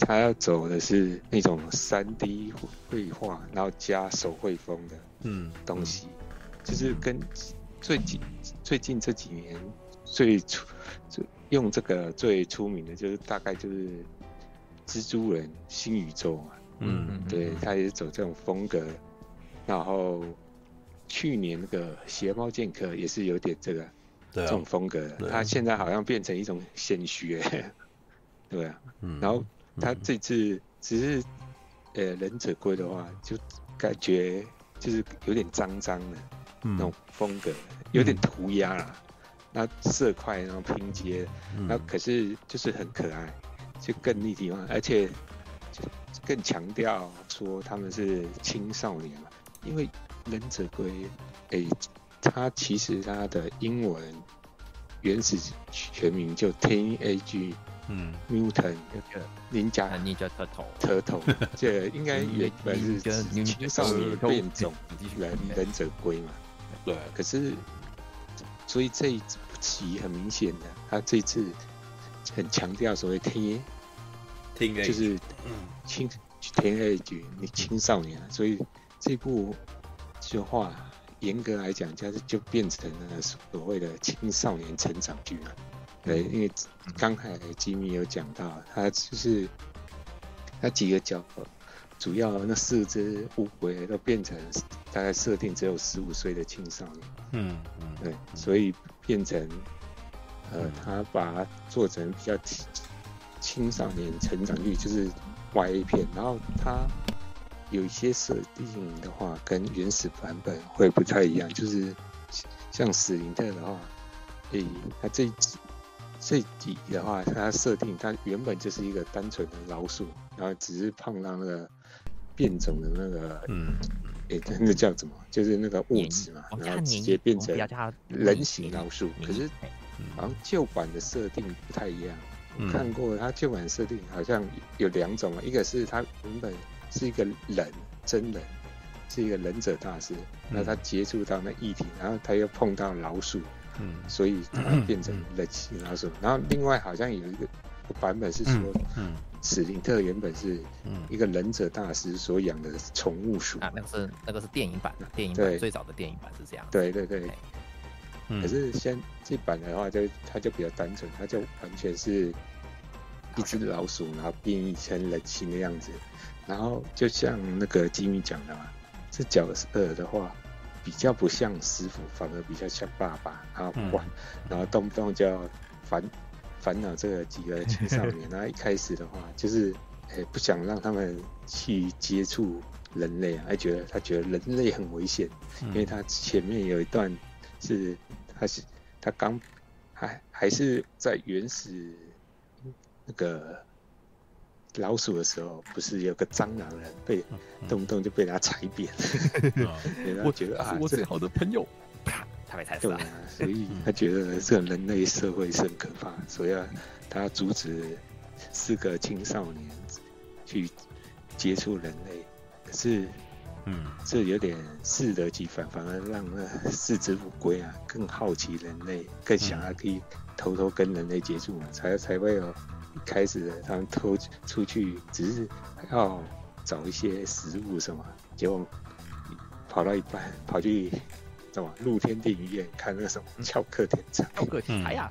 他要走的是那种三 D 绘画，然后加手绘风的嗯东西，嗯嗯、就是跟最近最近这几年最出最用这个最出名的就是大概就是。蜘蛛人新宇宙嘛，嗯，对，他也是走这种风格。然后去年那个邪猫剑客也是有点这个这种风格，他现在好像变成一种显学，对啊。然后他这次只是呃忍者龟的话，就感觉就是有点脏脏的那种风格，有点涂鸦啦，那色块然后拼接，那可是就是很可爱。就更立体化，而且更强调说他们是青少年嘛，因为忍者龟，哎、欸，它其实它的英文原始全名就 Teenage 嗯 Mutant 忍者忍者 Turtle，这应该原本是青少年变种忍忍者龟嘛，对，可是所以这一期很明显的，他这次。很强调所谓天，天就是青天 age 你青少年，所以这部就话严格来讲，就是就变成了所谓的青少年成长剧了。对，因为刚才吉米有讲到，他就是那几个角，主要那四只乌龟都变成大概设定只有十五岁的青少年。嗯嗯，对，所以变成。呃，他把它做成比较青少年成长率，就是 Y 片，然后他有一些设定的话，跟原始版本会不太一样，就是像史林特的话，诶、欸，他这这底的话，它设定它原本就是一个单纯的老鼠，然后只是碰到那个变种的那个，嗯，哎、欸，那个叫什么？就是那个物质嘛，然后直接变成人形老鼠。可是好像旧版的设定不太一样。我看过它旧版设定好像有两种，一个是它原本是一个人真人，是一个忍者大师，那他接触到那异体，然后他又碰到老鼠。嗯，所以它 变成了其他什么？然后另外好像有一个版本是说，嗯，史林特原本是一个忍者大师所养的宠物鼠。啊，那个是那个是电影版的，电影版最早的电影版是这样。对对对。可是现这版的话，就它就比较单纯，它就完全是一只老鼠，然后变异成人形的样子，然后就像那个吉米讲的嘛，这角色的话。比较不像师傅，反而比较像爸爸，然后管，嗯、然后动不动就要烦烦恼这个几个青少年。然后一开始的话，就是诶、欸、不想让他们去接触人类，还觉得他觉得人类很危险，嗯、因为他前面有一段是他是他刚还还是在原始那个。老鼠的时候，不是有个蟑螂人被动不动就被他踩扁，我觉得啊，我最好的朋友，啪，他被踩死了。所以他觉得这个人类社会是很可怕，所以他阻止四个青少年去接触人类。可是，嗯，这有点适得其反，反而让那四只乌龟啊更好奇人类，更想要可以偷偷跟人类接触，才才会有。一开始他们偷出去，只是要找一些食物什么，结果跑到一半，跑去什么露天电影院看那个什么翘课天才。翘课天才呀，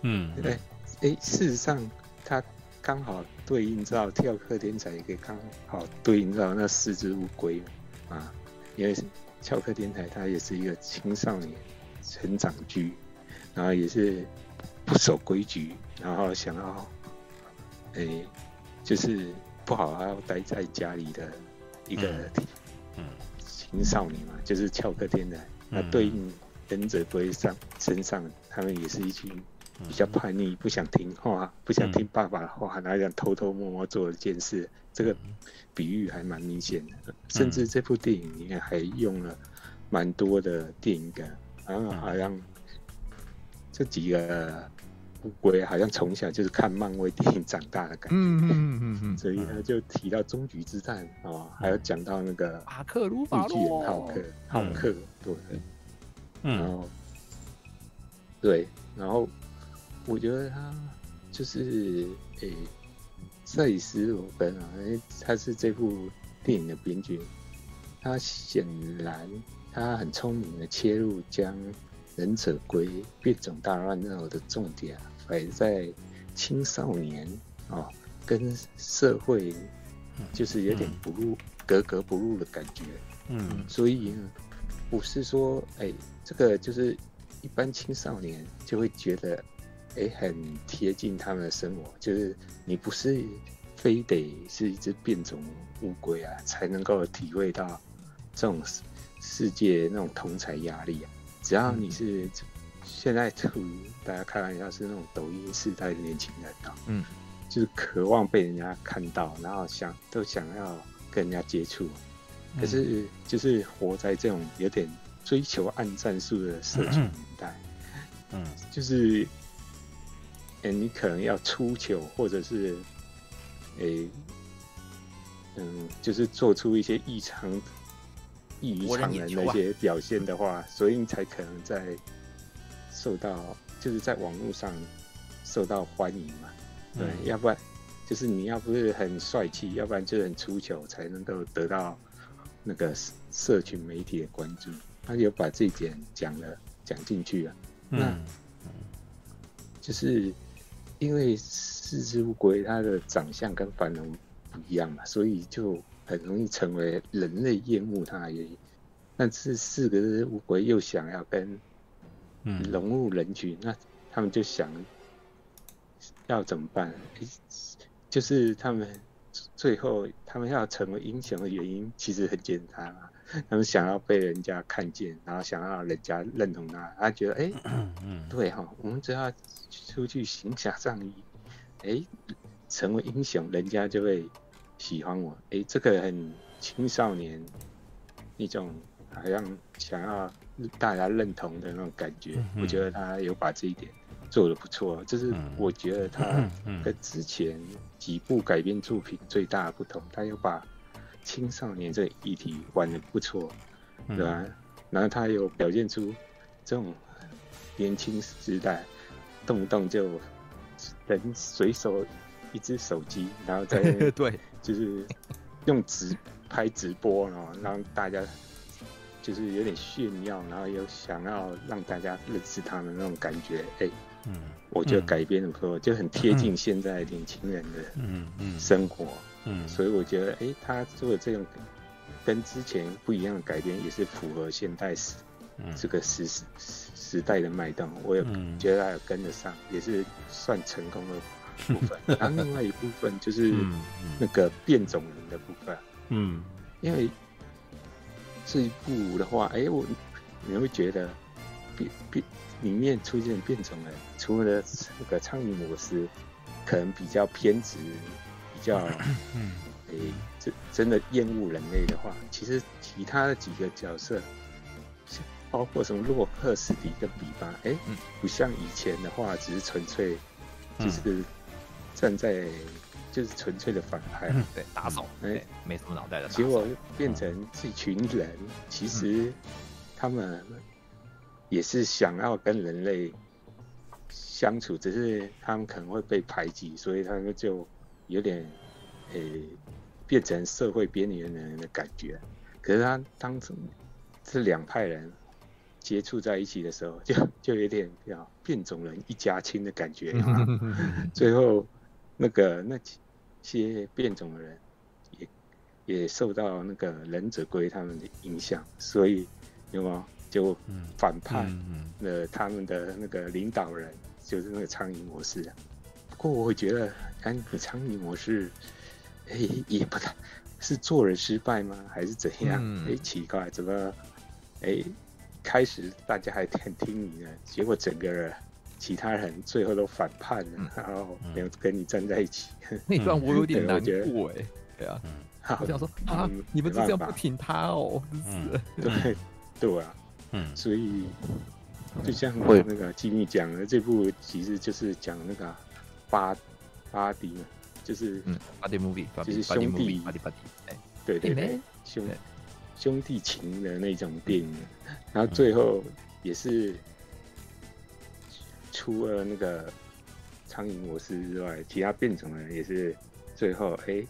嗯，对，哎，事实上他刚好对应到跳课天才，也可以刚好对应到那四只乌龟啊，因为翘课天才它也是一个青少年成长剧，然后也是不守规矩，然后想要。诶、欸，就是不好好待在家里的一个嗯青少年嘛，就是翘课天才。那、嗯、对应忍者龟上身上，他们也是一群比较叛逆、不想听话、不想听爸爸的话，然后想偷偷摸摸做一件事。这个比喻还蛮明显的，嗯、甚至这部电影里面还用了蛮多的电影感，然后好像这几个。乌龟好像从小就是看漫威电影长大的感觉，嗯嗯嗯嗯，所以他就提到终局之战啊，还有讲到那个阿克鲁法洛，浩克，浩克，对，然后对，然后我觉得他就是诶，摄影师罗根啊，因为他是这部电影的编剧，他显然他很聪明的切入将忍者龟变种大乱斗的重点啊。摆在青少年啊、哦，跟社会就是有点不入、嗯、格格不入的感觉。嗯，所以呢，不是说哎、欸，这个就是一般青少年就会觉得哎、欸，很贴近他们的生活。就是你不是非得是一只变种乌龟啊，才能够体会到这种世界那种同才压力啊。只要你是。现在处于大家开玩笑是那种抖音时代的年轻人啊，嗯，就是渴望被人家看到，然后想都想要跟人家接触，可是就是活在这种有点追求暗战术的社群年代，嗯，就是，哎、欸，你可能要出糗，或者是，哎、欸，嗯，就是做出一些异常异于常人的一些表现的话，所以你才可能在。受到就是在网络上受到欢迎嘛，对，嗯、要不然就是你要不是很帅气，要不然就很出糗，才能够得到那个社群媒体的关注。他有把这一点讲了讲进去了，嗯、那就是因为四只乌龟它的长相跟凡人不一样嘛，所以就很容易成为人类厌恶它的原因。但是四个乌龟又想要跟融入人群，那他们就想要怎么办？就是他们最后他们要成为英雄的原因其实很简单啊，他们想要被人家看见，然后想要人家认同他，他觉得哎，嗯，对哈，我们只要出去行侠仗义，哎，成为英雄，人家就会喜欢我，哎，这个很青少年一种好像想要大家认同的那种感觉，我觉得他有把这一点。做的不错，这是我觉得他跟之前几部改编作品最大的不同，他又把青少年这个议题玩的不错，对吧？然后他有表现出这种年轻时代动不动就人随手一只手机，然后再 对，就是用直拍直播，然后让大家就是有点炫耀，然后又想要让大家认识他的那种感觉，哎。嗯，我觉得改编的不错，就很贴近现在年轻人的嗯嗯生活，嗯，所以我觉得，哎，他做的这种跟之前不一样的改编，也是符合现代时这个时时时代的脉动，我也觉得他有跟得上，也是算成功的部分。然后另外一部分就是那个变种人的部分，嗯，因为这一部的话，哎，我你会觉得变变。里面出现变种人，除了那个苍蝇模式可能比较偏执，比较，嗯，哎、欸，真真的厌恶人类的话，其实其他的几个角色，包括什么洛克史迪跟比巴，哎、欸，不像以前的话，只是纯粹就是站在就是纯粹的反派，对，打手，哎、欸，没什么脑袋的，结果变成这群人，其实他们。也是想要跟人类相处，只是他们可能会被排挤，所以他们就有点诶、欸、变成社会边缘人的感觉。可是他当成这两派人接触在一起的时候，就就有点要变种人一家亲的感觉。最后那个那些变种的人也也受到那个忍者龟他们的影响，所以有没有？就反叛了他们的那个领导人，就是那个苍蝇模式。不过我会觉得，哎，那个苍蝇模式，哎，也不太是做人失败吗？还是怎样？哎，奇怪，怎么，哎，开始大家还很听你的，结果整个人其他人最后都反叛了，然后没有跟你站在一起。那段我有点难过哎，对啊，我想说啊，你们就这样不挺他哦？嗯，对，对啊。嗯，所以就像那个吉米讲的，这部其实就是讲那个巴巴迪嘛，就是巴迪 movie，就是兄弟，巴迪巴迪，哎，对对对，兄兄弟情的那种电影。然后最后也是除了那个苍蝇模式之外，其他变种人也是最后哎，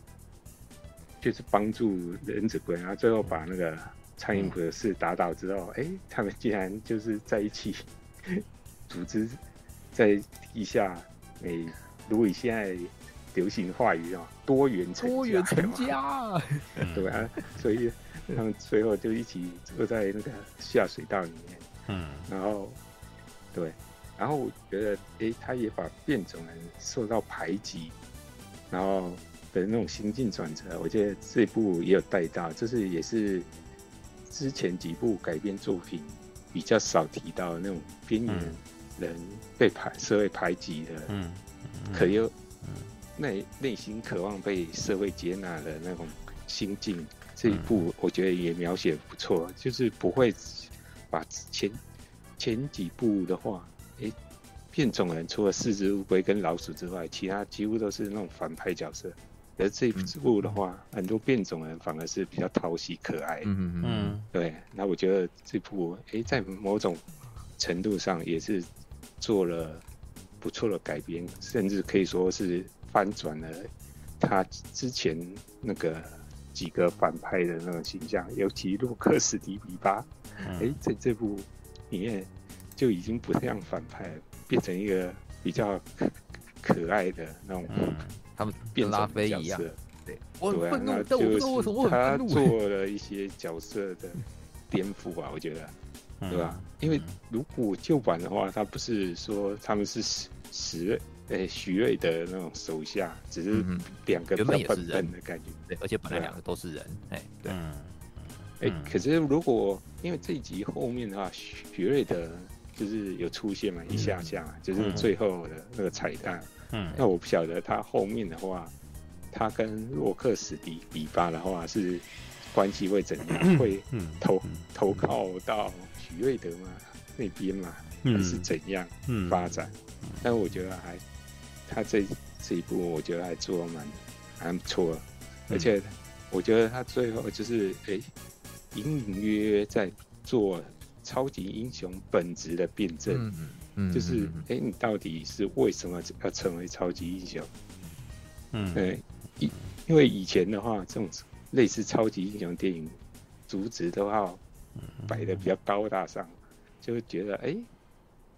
就是帮助忍者龟，然后最后把那个。苍蝇博士打倒之后，哎、欸，他们竟然就是在一起 组织在地下。哎、欸，如果以现在流行的话语啊，多元成多元成家，对啊，所以他们最后就一起坐在那个下水道里面。嗯，然后对，然后我觉得，诶、欸，他也把变种人受到排挤，然后的那种心境转折，我觉得这部也有带到，就是也是。之前几部改编作品比较少提到那种边缘人被排社会排挤的，嗯，可又内内心渴望被社会接纳的那种心境，这一部我觉得也描写不错，就是不会把前前几部的话，哎，变种人除了四只乌龟跟老鼠之外，其他几乎都是那种反派角色。而这一部的话，嗯、很多变种人反而是比较讨喜可爱。嗯嗯对，那我觉得这部哎、欸，在某种程度上也是做了不错的改编，甚至可以说是翻转了他之前那个几个反派的那种形象，尤其洛克史迪比巴，哎、嗯欸，在这部里面就已经不像反派，变成一个比较可爱的那种。嗯他们变拉菲一样，对，我很愤怒，但我不知道为什么我很愤怒。他做了一些角色的颠覆吧，我觉得，对吧？因为如果旧版的话，他不是说他们是死死诶徐瑞的那种手下，只是两个笨笨的感觉。对，而且本来两个都是人，哎，对。哎、欸，可是如果因为这一集后面的话，徐瑞德就是有出现嘛，一下下、嗯、就是最后的那个彩蛋。嗯，那我不晓得他后面的话，他跟洛克史迪比巴的话是关系会怎样？会投投靠到许瑞德吗？那边嘛，还是怎样发展？但我觉得还他这这一部，我觉得还做得蛮蛮不错，而且我觉得他最后就是哎。欸隐隐约约在做超级英雄本质的辩证，嗯嗯、就是哎、欸，你到底是为什么要成为超级英雄？嗯，对，因因为以前的话，这种类似超级英雄电影，主旨都要摆的比较高大上，就会觉得哎、欸，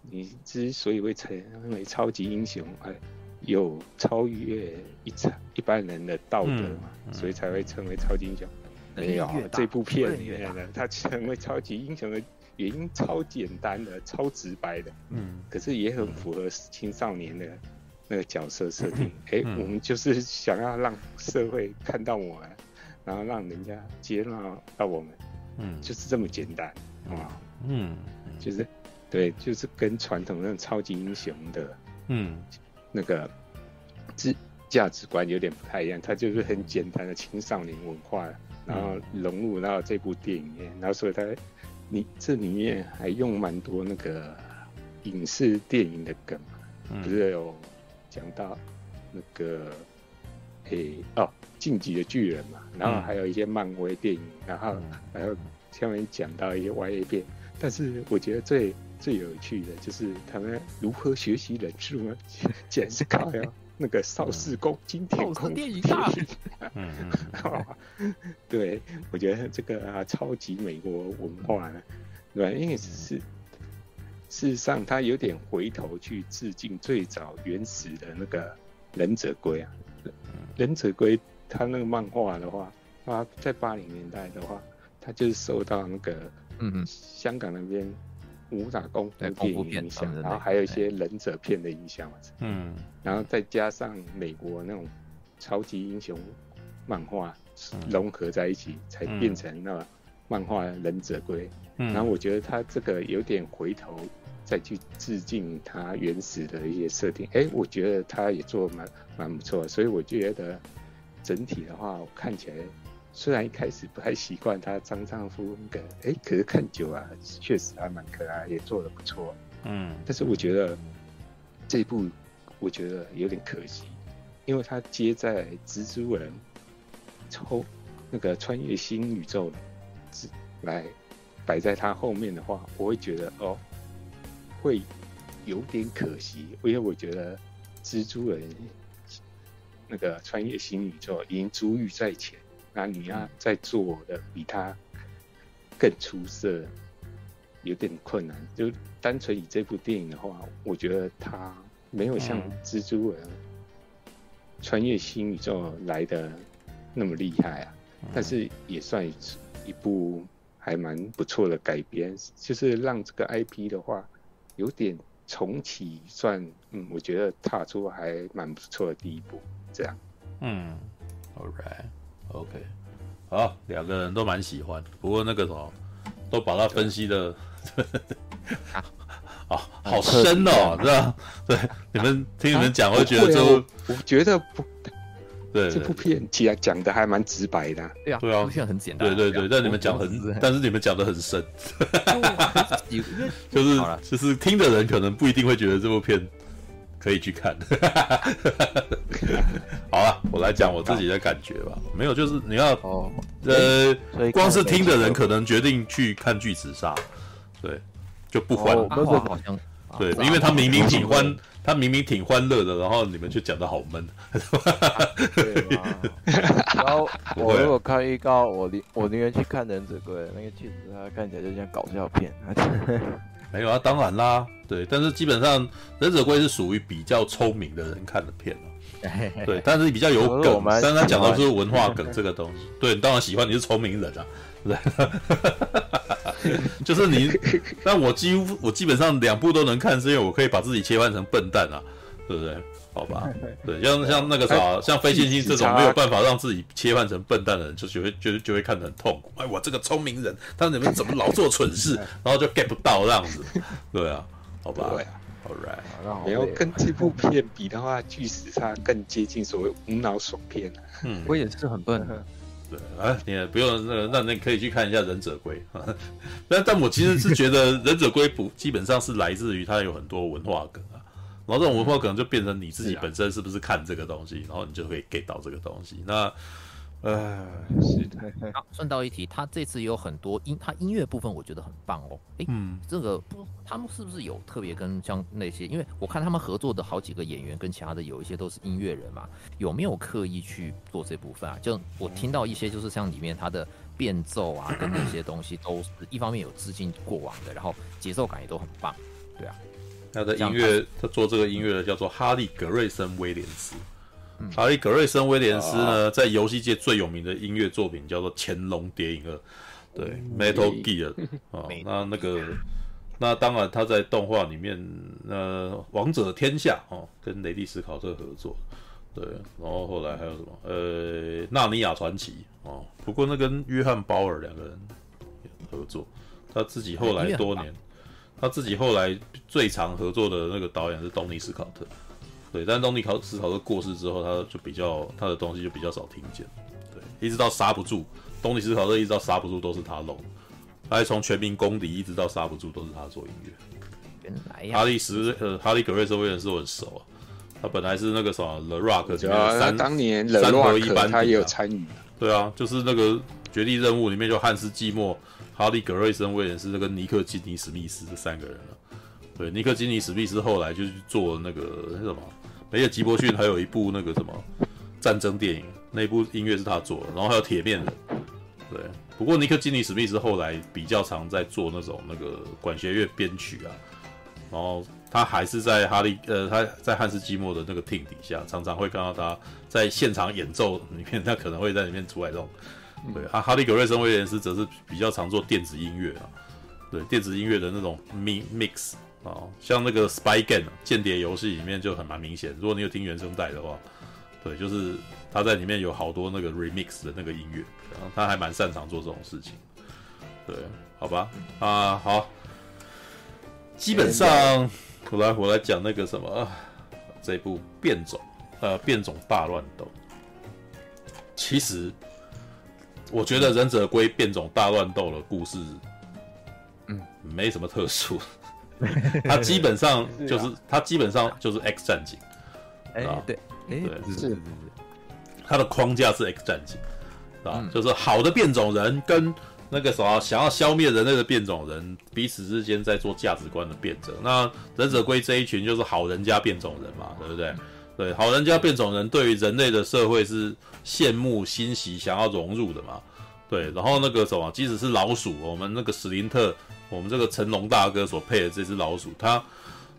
你之所以会成为超级英雄，哎，有超越一场一般人的道德嘛，嗯嗯、所以才会成为超级英雄。没有这部片里面的他成为超级英雄的原因超简单的、超直白的，嗯，可是也很符合青少年的那个角色设定。哎、嗯。欸，我们就是想要让社会看到我们，然后让人家接纳到我们，嗯，就是这么简单啊，嗯，就是对，就是跟传统那种超级英雄的，嗯，那个价价值观有点不太一样，他就是很简单的青少年文化。然后融入到这部电影里面，然后所以它，你这里面还用蛮多那个影视电影的梗，嗯、不是有讲到那个，诶、欸、哦，晋级的巨人嘛，然后还有一些漫威电影，然后还有下面讲到一些 YA 片，但是我觉得最最有趣的就是他们如何学习忍术呢？简直是靠呀！那个邵氏宫金田宫电影大，嗯 对，我觉得这个啊超级美国文化呢，对吧？因为是事实上他有点回头去致敬最早原始的那个忍者龟啊，忍者龟他那个漫画的话，他在八零年代的话，他就是受到那个嗯。香港那边。武打功夫片影影响，然后还有一些忍者片的影响，嗯，然后再加上美国那种超级英雄漫画融合在一起，才变成那漫画忍者龟。然后我觉得他这个有点回头再去致敬他原始的一些设定，哎，我觉得他也做蛮蛮不错，所以我觉得整体的话，我看起来。虽然一开始不太习惯他张丈夫那个，哎，可是看久啊，确实还蛮可爱，也做的不错。嗯，但是我觉得这一部我觉得有点可惜，因为他接在蜘蛛人抽那个穿越新宇宙来摆在他后面的话，我会觉得哦，会有点可惜，因为我觉得蜘蛛人那个穿越新宇宙已经珠玉在前。那你要再做的比他更出色，有点困难。就单纯以这部电影的话，我觉得他没有像蜘蛛人穿越新宇宙来的那么厉害啊。但是也算一部还蛮不错的改编，就是让这个 IP 的话有点重启，算嗯，我觉得踏出还蛮不错的第一步。这样，嗯，OK。OK，好，两个人都蛮喜欢，不过那个什么，都把它分析的，啊，好深哦，是吧？对，你们听你们讲，会觉得这，我觉得不，对，这部片其实讲的还蛮直白的，对啊，对啊，很简单，对对对，但你们讲很，但是你们讲的很深，就是就是听的人可能不一定会觉得这部片。可以去看，好了，我来讲我自己的感觉吧。没有，就是你要，哦、呃，光是听的人可能决定去看巨齿鲨，对，就不欢。哦、对，因为他明明挺欢，他明明挺欢乐的，然后你们却讲的好闷。然后我如果看预告，我宁我宁愿去看忍者龟，那个巨齿鲨看起来就像搞笑片。没有啊，当然啦，对，但是基本上《忍者龟》是属于比较聪明的人看的片哦，对，但是比较有梗，但是他讲的是文化梗这个东西，对，你当然喜欢，你是聪明人啊，对，就是你，但我几乎我基本上两部都能看，是因为我可以把自己切换成笨蛋啊，对不对？好吧，对，像像那个啥，像飞行星这种没有办法让自己切换成笨蛋的人，就就会就就会看得很痛苦。哎，我这个聪明人，他你们怎么老做蠢事，然后就 get 不到这样子，对啊，好吧，All right，没有跟这部片比的话，巨石鲨更接近所谓无脑爽片。嗯，我也是很笨。对，哎，你也不用那个，那你可以去看一下忍者龟。但但我其实是觉得忍者龟不基本上是来自于它有很多文化梗啊，然后这种文化可能就变成你自己本身是不是看这个东西，然后你就可以 get 到这个东西。那呃，是的。好顺道一提，他这次有很多音，他音乐部分我觉得很棒哦。诶，嗯，这个不，他们是不是有特别跟像那些？因为我看他们合作的好几个演员跟其他的有一些都是音乐人嘛，有没有刻意去做这部分啊？就我听到一些，就是像里面他的变奏啊，跟那些东西都是一方面有致敬过往的，然后节奏感也都很棒。对啊，他的音乐，他做这个音乐的叫做哈利·格瑞森·威廉斯。哈利·格瑞森·威廉斯呢，在游戏界最有名的音乐作品叫做《潜龙谍影二》，对，Metal Gear 啊，那那个，那当然他在动画里面，呃，《王者天下》哦，跟雷利斯考特合作，对，然后后来还有什么，呃，《纳尼亚传奇》哦，不过那跟约翰·鲍尔两个人合作，他自己后来多年，他自己后来最常合作的那个导演是东尼斯考特。对，但是东尼考斯考特过世之后，他就比较他的东西就比较少听见。对，一直到刹不住，东尼斯考特一直到刹不住都是他弄，他还从全民公敌一直到刹不住都是他做音乐。原来呀。哈利斯呃，哈利格瑞斯威廉斯我很熟啊，他本来是那个什么 The Rock 里面三当年三合一班底，他也有参与。对啊，就是那个绝地任务里面就汉斯季默、哈利格瑞森威廉斯跟尼克基尼史密斯这三个人了。对，尼克基尼史密斯后来就去做那个那什么。梅尔吉伯逊还有一部那个什么战争电影，那部音乐是他做的，然后还有铁面人，对。不过尼克基尼史密斯后来比较常在做那种那个管弦乐编曲啊，然后他还是在哈利呃他在汉斯季默的那个厅底下，常常会看到他在现场演奏里面，他可能会在里面出来这种。对啊，哈利格瑞森威廉斯则是比较常做电子音乐啊，对电子音乐的那种 mix。啊，像那个 Spy Game 间谍游戏里面就很蛮明显。如果你有听原声带的话，对，就是他在里面有好多那个 remix 的那个音乐，然后他还蛮擅长做这种事情。对，好吧，啊，好，基本上我来我来讲那个什么，这部变种呃变种大乱斗，其实我觉得忍者龟变种大乱斗的故事，嗯，没什么特殊。它基本上就是，它基本上就是 X 战警，啊，对，对，是是是，它的框架是 X 战警，啊，就是好的变种人跟那个什么想要消灭人类的变种人彼此之间在做价值观的辩证。那忍者龟这一群就是好人加变种人嘛，对不对？对，好人加变种人对于人类的社会是羡慕、欣喜、想要融入的嘛。对，然后那个什么，即使是老鼠，我们那个史林特。我们这个成龙大哥所配的这只老鼠，它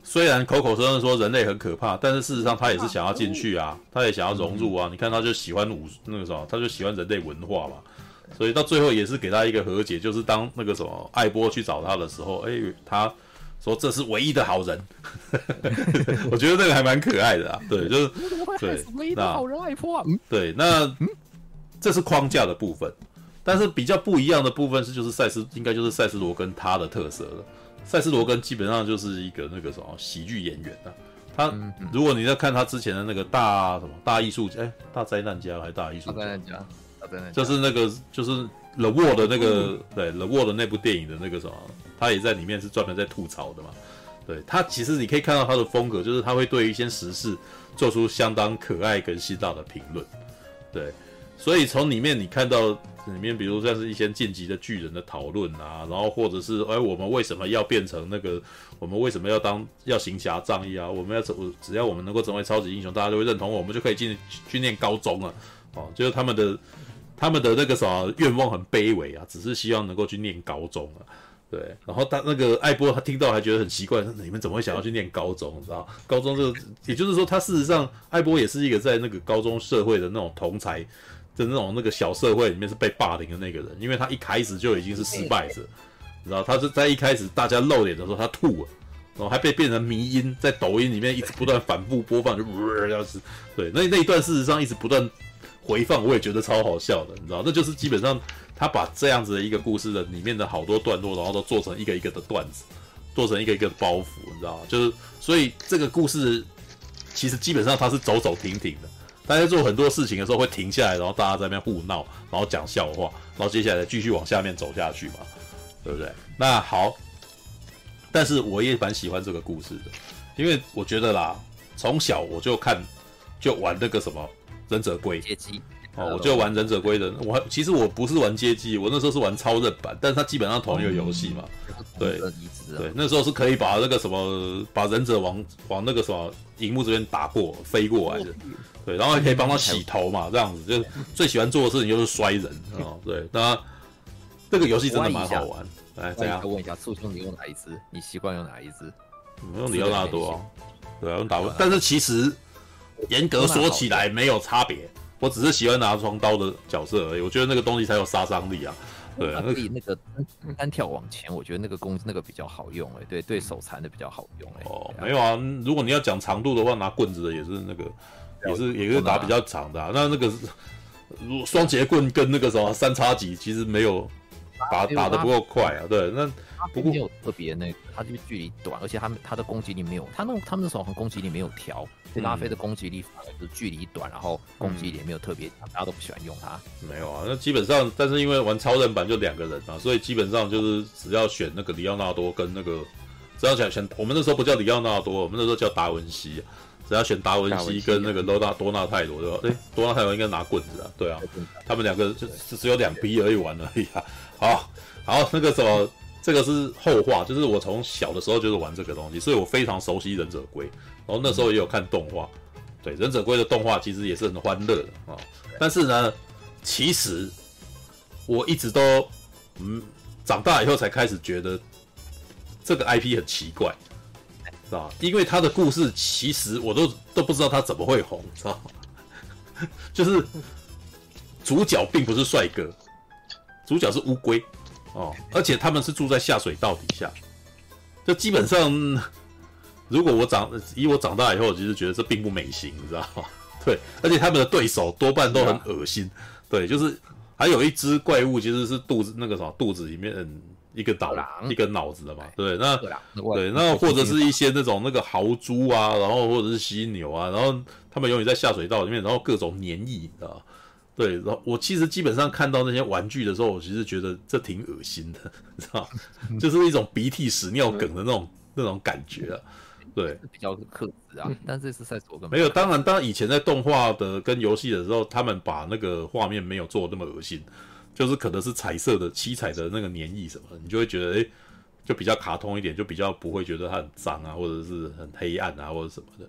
虽然口口声声说人类很可怕，但是事实上它也是想要进去啊，它也想要融入啊。你看，它就喜欢武那个什么，它就喜欢人类文化嘛。所以到最后也是给他一个和解，就是当那个什么艾波去找他的时候，哎，他说这是唯一的好人。我觉得这个还蛮可爱的啊。对，就是对，唯一的好人艾波啊。对，那这是框架的部分。但是比较不一样的部分是，就是赛斯应该就是赛斯罗根他的特色了。赛斯罗根基本上就是一个那个什么喜剧演员啊。他如果你在看他之前的那个大什么大艺术家，哎，大灾难家还是大艺术家？大灾难家，大灾难家。就是那个就是 The Wall 的那个对 The Wall 的那部电影的那个什么，他也在里面是专门在吐槽的嘛。对他其实你可以看到他的风格，就是他会对一些时事做出相当可爱跟辛辣的评论。对，所以从里面你看到。里面比如像是一些晋级的巨人的讨论啊，然后或者是哎，我们为什么要变成那个？我们为什么要当要行侠仗义啊？我们要只只要我们能够成为超级英雄，大家就会认同我们，就可以进去念高中了。哦，就是他们的他们的那个什么愿望很卑微啊，只是希望能够去念高中啊。对，然后他那个艾波他听到还觉得很奇怪，你们怎么会想要去念高中？你知道高中这个，也就是说，他事实上艾波也是一个在那个高中社会的那种同才。在那种那个小社会里面是被霸凌的那个人，因为他一开始就已经是失败者，你知道，他是在一开始大家露脸的时候他吐了，然后还被变成迷音，在抖音里面一直不断反复播放，就呜要死。对，那那一段事实上一直不断回放，我也觉得超好笑的，你知道？那就是基本上他把这样子的一个故事的里面的好多段落，然后都做成一个一个的段子，做成一个一个的包袱，你知道吗？就是所以这个故事其实基本上它是走走停停的，大家做很多事情的时候会停下来，然后大家在那边互闹，然后讲笑话，然后接下来继续往下面走下去嘛，对不对？那好。但是我也蛮喜欢这个故事的，因为我觉得啦，从小我就看，就玩那个什么忍者龟哦，我就玩忍者龟的。我其实我不是玩街机，我那时候是玩超任版，但是它基本上同一个游戏嘛。对对，那时候是可以把那个什么把忍者往往那个什么荧幕这边打过飞过来的，对，然后还可以帮他洗头嘛，这样子就最喜欢做的事情就是摔人哦。对，那这个游戏真的蛮好玩。来，这样问一下，素兄，你用哪一只？你习惯用哪一只？我？用里奥纳多啊，对啊，用打。但是其实严格说起来没有差别，我只是喜欢拿双刀的角色而已。我觉得那个东西才有杀伤力啊。对啊，那那个单跳往前，我觉得那个弓那个比较好用哎，对对手残的比较好用哎。哦，没有啊，如果你要讲长度的话，拿棍子的也是那个，也是也是打比较长的。啊那那个双节棍跟那个什么三叉戟其实没有。打打的不够快啊，对，那不过没有特别那个，他就距离短，而且他们他的攻击力没有，他那他们那时候攻击力没有调，拉菲的攻击力反而是距离短，然后攻击力也没有特别强，大家都不喜欢用他。没有啊，那基本上，但是因为玩超人版就两个人嘛，所以基本上就是只要选那个里奥纳多跟那个，只要选选，我们那时候不叫里奥纳多，我们那时候叫达文西，只要选达文西跟那个罗纳多纳泰罗对吧？哎，多纳泰罗应该拿棍子啊，对啊，他们两个就只有两批而已玩而已啊。好，好，那个什么，这个是后话，就是我从小的时候就是玩这个东西，所以我非常熟悉忍者龟。然后那时候也有看动画，对，忍者龟的动画其实也是很欢乐的啊。但是呢，其实我一直都嗯，长大以后才开始觉得这个 IP 很奇怪，知道吧？因为他的故事其实我都都不知道他怎么会红，知道吗？就是主角并不是帅哥。主角是乌龟，哦，而且他们是住在下水道底下，就基本上，如果我长以我长大以后，其实觉得这并不美型，你知道吗？对，而且他们的对手多半都很恶心，对，就是还有一只怪物其实是肚子那个什么肚子里面一个脑一个脑子的嘛，对，那对，那或者是一些那种那个豪猪啊，然后或者是犀牛啊，然后他们永远在下水道里面，然后各种黏液，你知道对，然后我其实基本上看到那些玩具的时候，我其实觉得这挺恶心的，你知道，就是一种鼻涕屎尿梗的那种那种感觉啊。对，比较克制啊，但这次赛索根没有。当然，当然以前在动画的跟游戏的时候，他们把那个画面没有做那么恶心，就是可能是彩色的、七彩的那个粘液什么，你就会觉得哎，就比较卡通一点，就比较不会觉得它很脏啊，或者是很黑暗啊，或者什么的。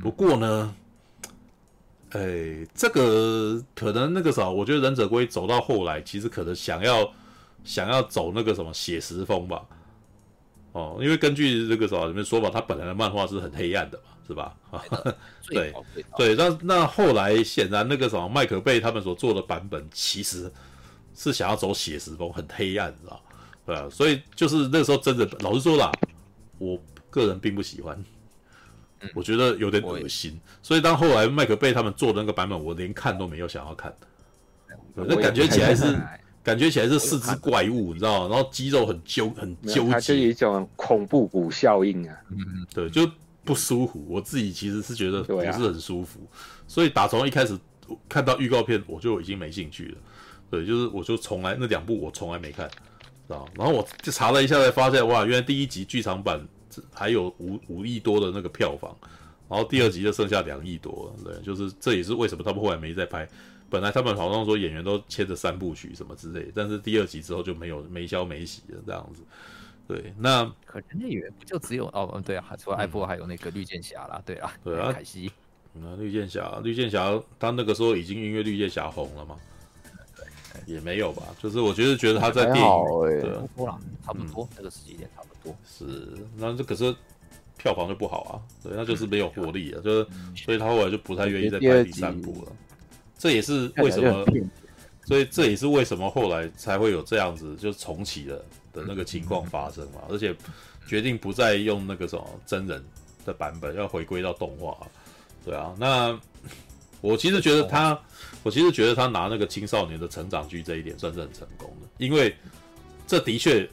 不过呢。哎，这个可能那个啥，我觉得忍者龟走到后来，其实可能想要想要走那个什么写实风吧。哦，因为根据这个什么里面说法，他本来的漫画是很黑暗的嘛，是吧？对 对，那那后来显然那个什么麦克贝他们所做的版本，其实是想要走写实风，很黑暗，知道？对啊，所以就是那时候真的，老实说啦，我个人并不喜欢。我觉得有点恶心，所以当后来麦克贝他们做的那个版本，我连看都没有想要看。那感觉起来是，感觉起来是四只怪物，你知道吗？然后肌肉很纠很纠结，它就一种恐怖谷效应啊。嗯，对，就不舒服。我自己其实是觉得不是很舒服，所以打从一开始看到预告片，我就已经没兴趣了。对，就是我就从来那两部我从来没看，知道？然后我就查了一下，才发现哇，原来第一集剧场版。还有五五亿多的那个票房，然后第二集就剩下两亿多了，对，就是这也是为什么他们后来没再拍。本来他们好像说演员都签着三部曲什么之类，但是第二集之后就没有没消没息了这样子。对，那可能演员不就只有哦，对啊，除了艾波还有那个绿箭侠啦，对啊，对啊，凯西，那绿箭侠，绿箭侠他那个时候已经因为绿箭侠红了嘛？也没有吧，就是我觉得觉得他在电影，对，差不多这个时间点差不多。是，那这可是票房就不好啊，对，那就是没有活力啊，就是，所以他后来就不太愿意再拍第三部了。这也是为什么，所以这也是为什么后来才会有这样子就重启的的那个情况发生嘛，而且决定不再用那个什么真人的版本，要回归到动画。对啊，那我其实觉得他，我其实觉得他拿那个青少年的成长剧这一点算是很成功的，因为这的确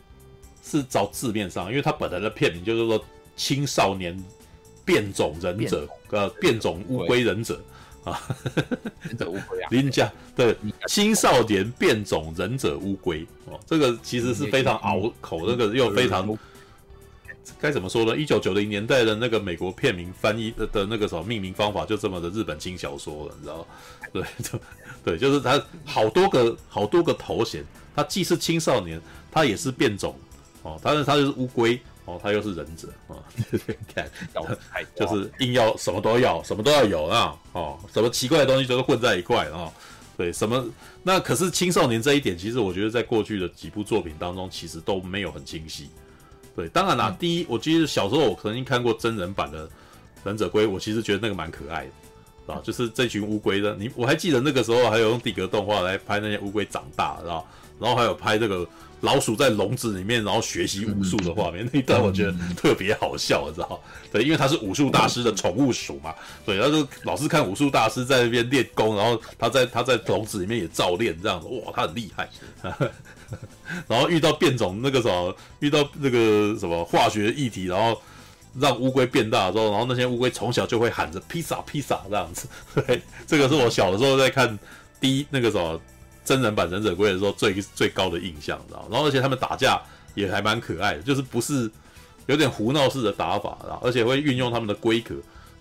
是照字面上，因为他本来的片名就是说青少年变种忍者，呃，变种乌龟忍者。啊，忍者乌龟啊，林家对青少年变种忍者乌龟哦，这个其实是非常拗口，那个又非常该怎么说呢？一九九零年代的那个美国片名翻译的的那个什么命名方法就这么的日本轻小说了，你知道吗？对，就对，就是他好多个好多个头衔，他既是青少年，他也是变种哦，但是他就是乌龟。哦，他又是忍者啊！看，就是硬要什么都要，什么都要有啊！哦，什么奇怪的东西都是混在一块啊！对，什么那可是青少年这一点，其实我觉得在过去的几部作品当中，其实都没有很清晰。对，当然啦，嗯、第一，我记得小时候我曾经看过真人版的忍者龟，我其实觉得那个蛮可爱的，啊，就是这群乌龟的，你我还记得那个时候还有用地格动画来拍那些乌龟长大，然后？然后还有拍这个。老鼠在笼子里面，然后学习武术的画面，那一段我觉得特别好笑，你知道？对，因为他是武术大师的宠物鼠嘛，对，他就老是看武术大师在那边练功，然后他在他在笼子里面也照练，这样子，哇，他很厉害。然后遇到变种那个什么，遇到那个什么化学议题，然后让乌龟变大之后，然后那些乌龟从小就会喊着披萨披萨这样子。对，这个是我小的时候在看第一那个什么。真人版忍者龟的时候最最高的印象，知道？然后而且他们打架也还蛮可爱的，就是不是有点胡闹式的打法，然后而且会运用他们的龟壳，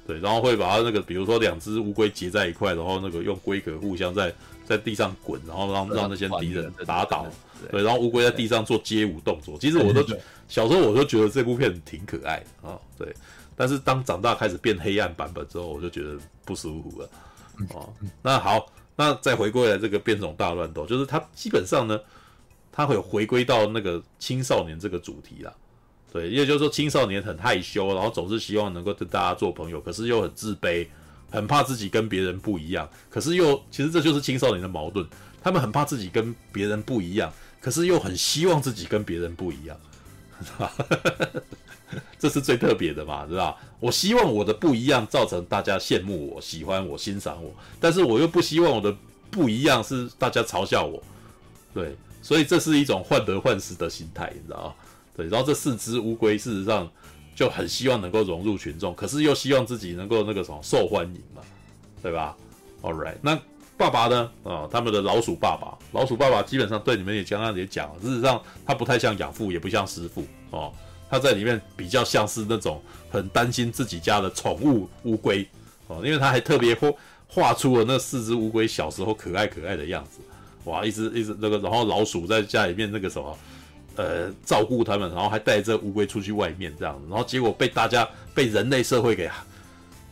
对，然后会把它那个比如说两只乌龟结在一块，然后那个用龟壳互相在在地上滚，然后让让那些敌人打倒，对，然后乌龟在地上做街舞动作。其实我都 小时候我就觉得这部片挺可爱的啊，对。但是当长大开始变黑暗版本之后，我就觉得不舒服了。哦，那好。那再回归来这个变种大乱斗，就是它基本上呢，它会回归到那个青少年这个主题啦，对，也就是说青少年很害羞，然后总是希望能够跟大家做朋友，可是又很自卑，很怕自己跟别人不一样，可是又其实这就是青少年的矛盾，他们很怕自己跟别人不一样，可是又很希望自己跟别人不一样，这是最特别的嘛，对吧？我希望我的不一样造成大家羡慕我、喜欢我、欣赏我，但是我又不希望我的不一样是大家嘲笑我，对，所以这是一种患得患失的心态，你知道吗？对，然后这四只乌龟事实上就很希望能够融入群众，可是又希望自己能够那个什么受欢迎嘛，对吧？All right，那爸爸呢？啊，他们的老鼠爸爸，老鼠爸爸基本上对你们也刚刚也讲了，事实上他不太像养父，也不像师父哦。他在里面比较像是那种很担心自己家的宠物乌龟哦，因为他还特别画画出了那四只乌龟小时候可爱可爱的样子，哇，一直一直那个，然后老鼠在家里面那个什么，呃，照顾他们，然后还带着乌龟出去外面这样，然后结果被大家被人类社会给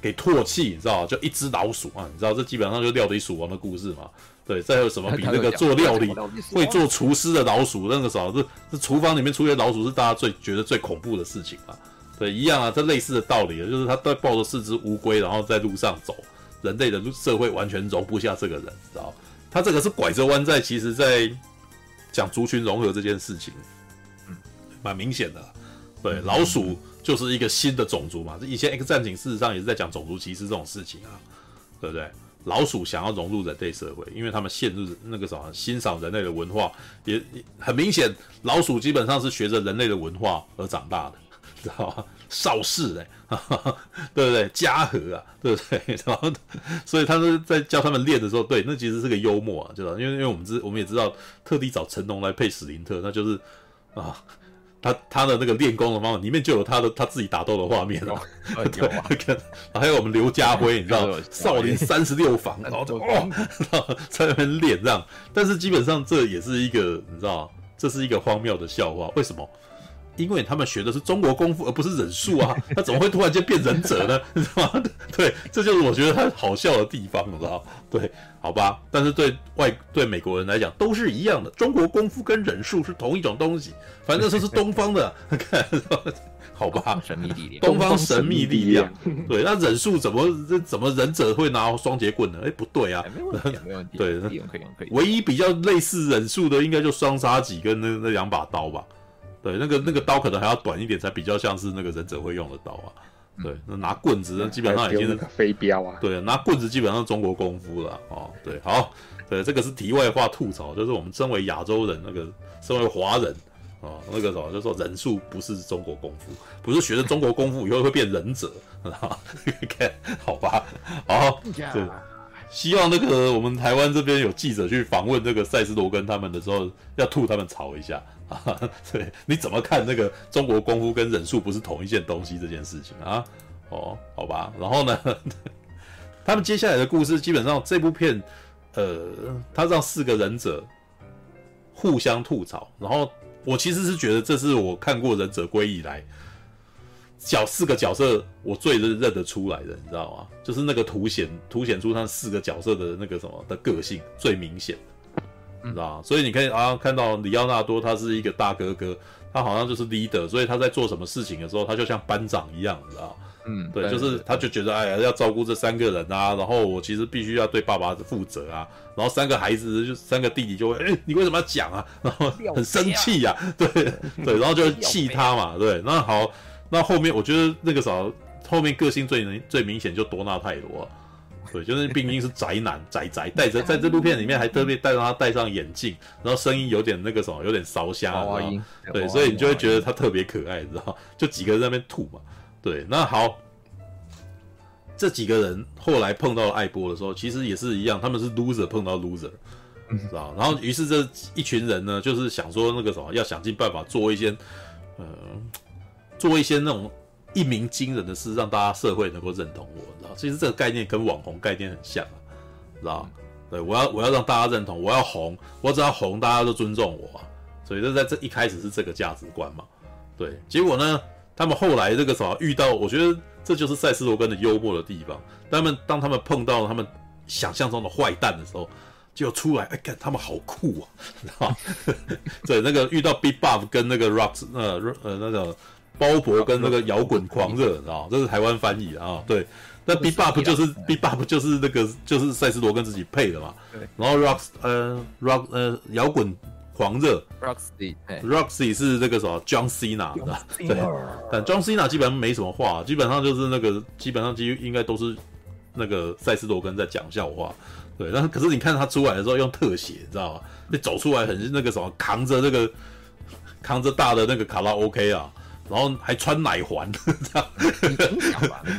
给唾弃，你知道就一只老鼠啊，你知道这基本上就料理鼠王的故事嘛。对，再有什么比那个做料理会做厨师的老鼠那个时候，这这厨房里面出现老鼠是大家最觉得最恐怖的事情嘛？对，一样啊，这类似的道理，就是他在抱着四只乌龟，然后在路上走，人类的社会完全容不下这个人，知道？他这个是拐着弯在，其实在讲族群融合这件事情，嗯，蛮明显的。对，老鼠就是一个新的种族嘛，这以前 X 战警事实上也是在讲种族歧视这种事情啊，对不对？老鼠想要融入人类社会，因为他们陷入那个什么欣赏人类的文化，也很明显，老鼠基本上是学着人类的文化而长大的，知道吗？邵氏哎，对不对？嘉禾啊，对不对？然后，所以他们在教他们练的时候，对，那其实是个幽默啊，知道？因为因为我们知我们也知道，特地找成龙来配史林特，那就是啊。他他的那个练功的方法里面就有他的他自己打斗的画面哦，对，还有我们刘家辉，你知道 少林三十六房，然后就哦，在那边练这样，但是基本上这也是一个你知道，这是一个荒谬的笑话。为什么？因为他们学的是中国功夫，而不是忍术啊，他怎么会突然间变忍者呢？你知道吗？对，这就是我觉得他好笑的地方，你知道？对，好吧。但是对外对美国人来讲都是一样的，中国功夫跟忍术是同一种东西，反正这是东方的，看，好吧？神秘力量，东方神秘力量。对，那忍术怎么怎么忍者会拿双截棍呢？哎，不对啊，没问题，没问题。对，可以用，可以用，可以。唯一比较类似忍术的，应该就双杀戟跟那那两把刀吧。对，那个那个刀可能还要短一点，才比较像是那个忍者会用的刀啊。对，那拿棍子，那基本上已经是飞镖啊。对，拿棍子基本上是中国功夫了哦。对，好，对，这个是题外话吐槽，就是我们身为亚洲人，那个身为华人哦，那个什么，就是说忍术不是中国功夫，不是学了中国功夫以后会变忍者，看好吧？好，对。希望那个我们台湾这边有记者去访问这个塞斯罗根他们的时候，要吐他们槽一下啊！对，你怎么看那个中国功夫跟忍术不是同一件东西这件事情啊？哦，好吧。然后呢，他们接下来的故事基本上这部片，呃，他让四个忍者互相吐槽。然后我其实是觉得这是我看过忍者龟以来。角四个角色，我最认认得出来的，你知道吗？就是那个凸显凸显出他四个角色的那个什么的个性最明显，你知道？所以你可以啊看到里奥纳多他是一个大哥哥，他好像就是 leader，所以他在做什么事情的时候，他就像班长一样，你知道吗？嗯，对，就是他就觉得哎呀要照顾这三个人啊，然后我其实必须要对爸爸负责啊，然后三个孩子就三个弟弟就会哎你为什么要讲啊？然后很生气 呀，对对，然后就气他嘛，对，那好。那后面我觉得那个啥，后面个性最能最明显就多纳泰罗，啊，对，就是毕竟是宅男宅宅，戴着在这部片里面还特别带上他戴上眼镜，然后声音有点那个什么，有点烧香，对，所以你就会觉得他特别可爱，你知道？就几个人在那边吐嘛，对，那好，这几个人后来碰到了艾波的时候，其实也是一样，他们是 loser 碰到 loser，知道？然后于是这一群人呢，就是想说那个什么，要想尽办法做一些，呃。做一些那种一鸣惊人的事，让大家社会能够认同我，知道？其实这个概念跟网红概念很像啊，知道？对，我要我要让大家认同，我要红，我只要红，大家都尊重我啊。所以就在这一开始是这个价值观嘛。对，结果呢，他们后来这个什么遇到，我觉得这就是赛斯罗根的幽默的地方。他们当他们碰到他们想象中的坏蛋的时候，就出来，哎，看他们好酷啊，知道？对，那个遇到 Big Buff 跟那个 Rocks，呃呃那个。包勃跟那个摇滚狂热，你知道这是台湾翻译啊。对，那 Bebop 就是 Bebop 就是那个就是赛斯罗根自己配的嘛。对。然后 Rock 呃 Rock 呃摇滚狂热 Roxy Roxy 是那个什么 John Cena 的。对。但 John Cena 基本上没什么话，基本上就是那个基本上几乎应该都是那个赛斯罗根在讲笑话。对。但是可是你看他出来的时候用特写，你知道吗？那走出来很那个什么扛着那个扛着大的那个卡拉 OK 啊。然后还穿奶环，这样，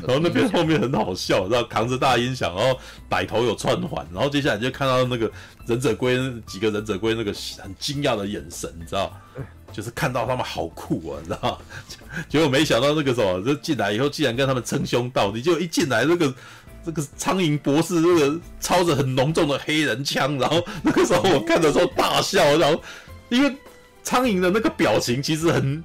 然后那边后面很好笑，然后扛着大音响，然后摆头有串环，然后接下来就看到那个忍者龟几个忍者龟那个很惊讶的眼神，你知道，就是看到他们好酷啊，你知道，结果没想到那个什么就进来以后，竟然跟他们称兄道弟，就一进来那个这个苍蝇博士那个操着很浓重的黑人腔，然后那个时候我看的时候大笑，然后因为苍蝇的那个表情其实很。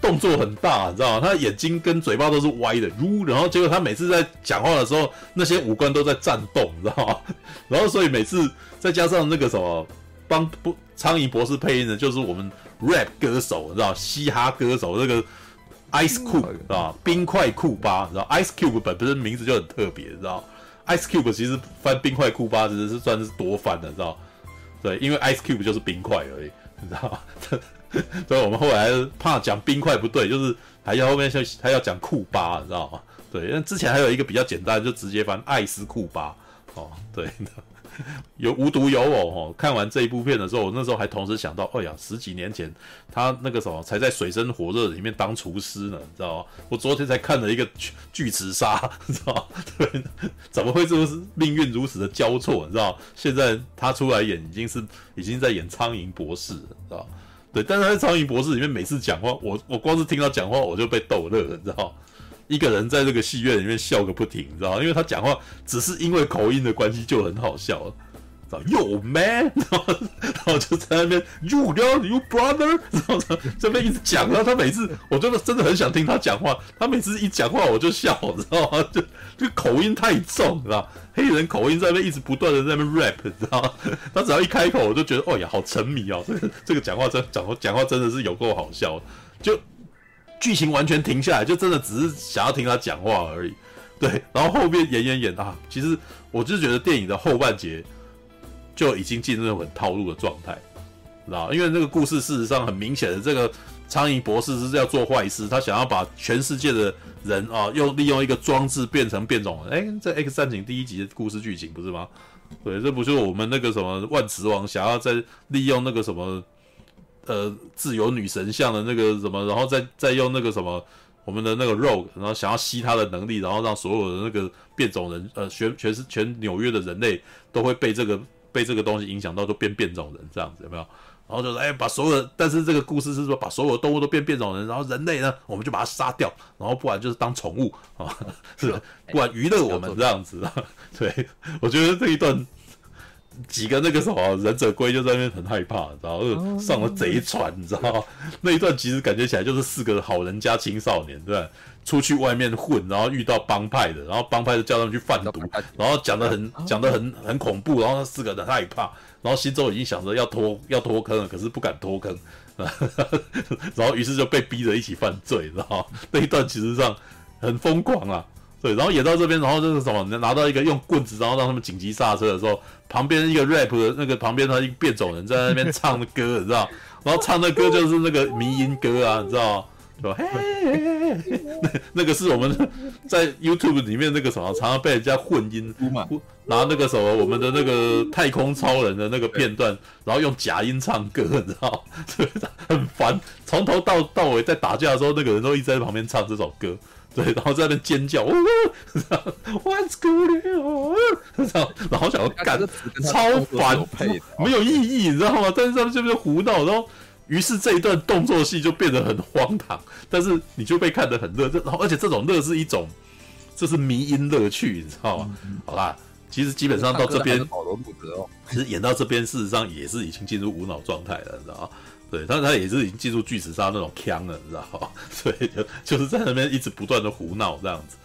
动作很大，你知道吗？他眼睛跟嘴巴都是歪的，呜，然后结果他每次在讲话的时候，那些五官都在颤动，你知道吗？然后所以每次再加上那个什么帮不苍蝇博士配音的，就是我们 rap 歌手，你知道嘻哈歌手那个 Ice Cube 知道吧？冰块库巴，你知道 Ice Cube 本身名字就很特别，你知道 Ice Cube 其实翻冰块库巴其实是算是多翻的，知道对，因为 Ice Cube 就是冰块而已，你知道吗？所以我们后来怕讲冰块不对，就是还要后面还还要讲库巴，你知道吗？对，因为之前还有一个比较简单，就直接翻艾斯库巴。哦，对。有无独有偶哦，看完这一部片的时候，我那时候还同时想到，哎呀，十几年前他那个什么才在水深火热里面当厨师呢，你知道吗？我昨天才看了一个巨巨齿鲨，你知道吗？对，怎么会这么命运如此的交错？你知道？现在他出来演已经是已经在演苍蝇博士了，知道吗？对，但是他在苍蝇博士里面每次讲话，我我光是听到讲话我就被逗乐了，你知道一个人在这个戏院里面笑个不停，你知道因为他讲话只是因为口音的关系就很好笑了，Yo man，然后然后就在那边 You know you brother，然后这边一直讲，然后他每次我真的真的很想听他讲话，他每次一讲话我就笑，知道吗？就就口音太重，知道黑人口音在那边一直不断的在那边 rap，知道吗？他只要一开口，我就觉得哦呀，好沉迷哦，这个这个讲话真讲讲话真的是有够好笑，就剧情完全停下来，就真的只是想要听他讲话而已。对，然后后面演演演啊，其实我就觉得电影的后半截。就已经进入那种很套路的状态，知道？因为这个故事事实上很明显的，这个苍蝇博士是要做坏事，他想要把全世界的人啊，用利用一个装置变成变种人。哎，这《X 战警》第一集的故事剧情不是吗？对，这不就我们那个什么万磁王想要再利用那个什么呃自由女神像的那个什么，然后再再用那个什么我们的那个 Rogue，然后想要吸他的能力，然后让所有的那个变种人呃全全是全纽约的人类都会被这个。被这个东西影响到，都变变种人这样子有没有？然后就是哎，把所有的，但是这个故事是说把所有的动物都变变种人，然后人类呢，我们就把它杀掉，然后不然就是当宠物啊，是 不然娱乐我们这样子。对，我觉得这一段几个那个什么忍者龟就在那边很害怕，然后上了贼船，你知道吗？那一段其实感觉起来就是四个好人加青少年，对。出去外面混，然后遇到帮派的，然后帮派就叫他们去贩毒，然后讲的很讲的很很恐怖，然后那四个人害怕，然后心中已经想着要脱要脱坑了，可是不敢脱坑，然后于是就被逼着一起犯罪，知道吗？那一段其实上很疯狂啊，对，然后演到这边，然后就是什么，拿到一个用棍子，然后让他们紧急刹车的时候，旁边一个 rap 的那个旁边他一个变种人在那边唱的歌，你知道，然后唱的歌就是那个迷音歌啊，你知道吗？说嘿，那那个是我们在 YouTube 里面那个什么，常常被人家混音，拿那个什么我们的那个太空超人的那个片段，然后用假音唱歌，你知道吗？很烦，从头到到尾在打架的时候，那个人都一直在旁边唱这首歌，对，然后在那边尖叫，哦，What's going on？然后想要干，超烦，没有意义，你知道吗？但是他们这边胡闹，然后。于是这一段动作戏就变得很荒唐，但是你就被看得很乐，这然后而且这种乐是一种，这是迷因乐趣，你知道吗？好啦，其实基本上到这边，其实演到这边，事实上也是已经进入无脑状态了，你知道吗？对，但是他也是已经进入巨齿鲨那种腔了，你知道吗？所以就就是在那边一直不断的胡闹这样子。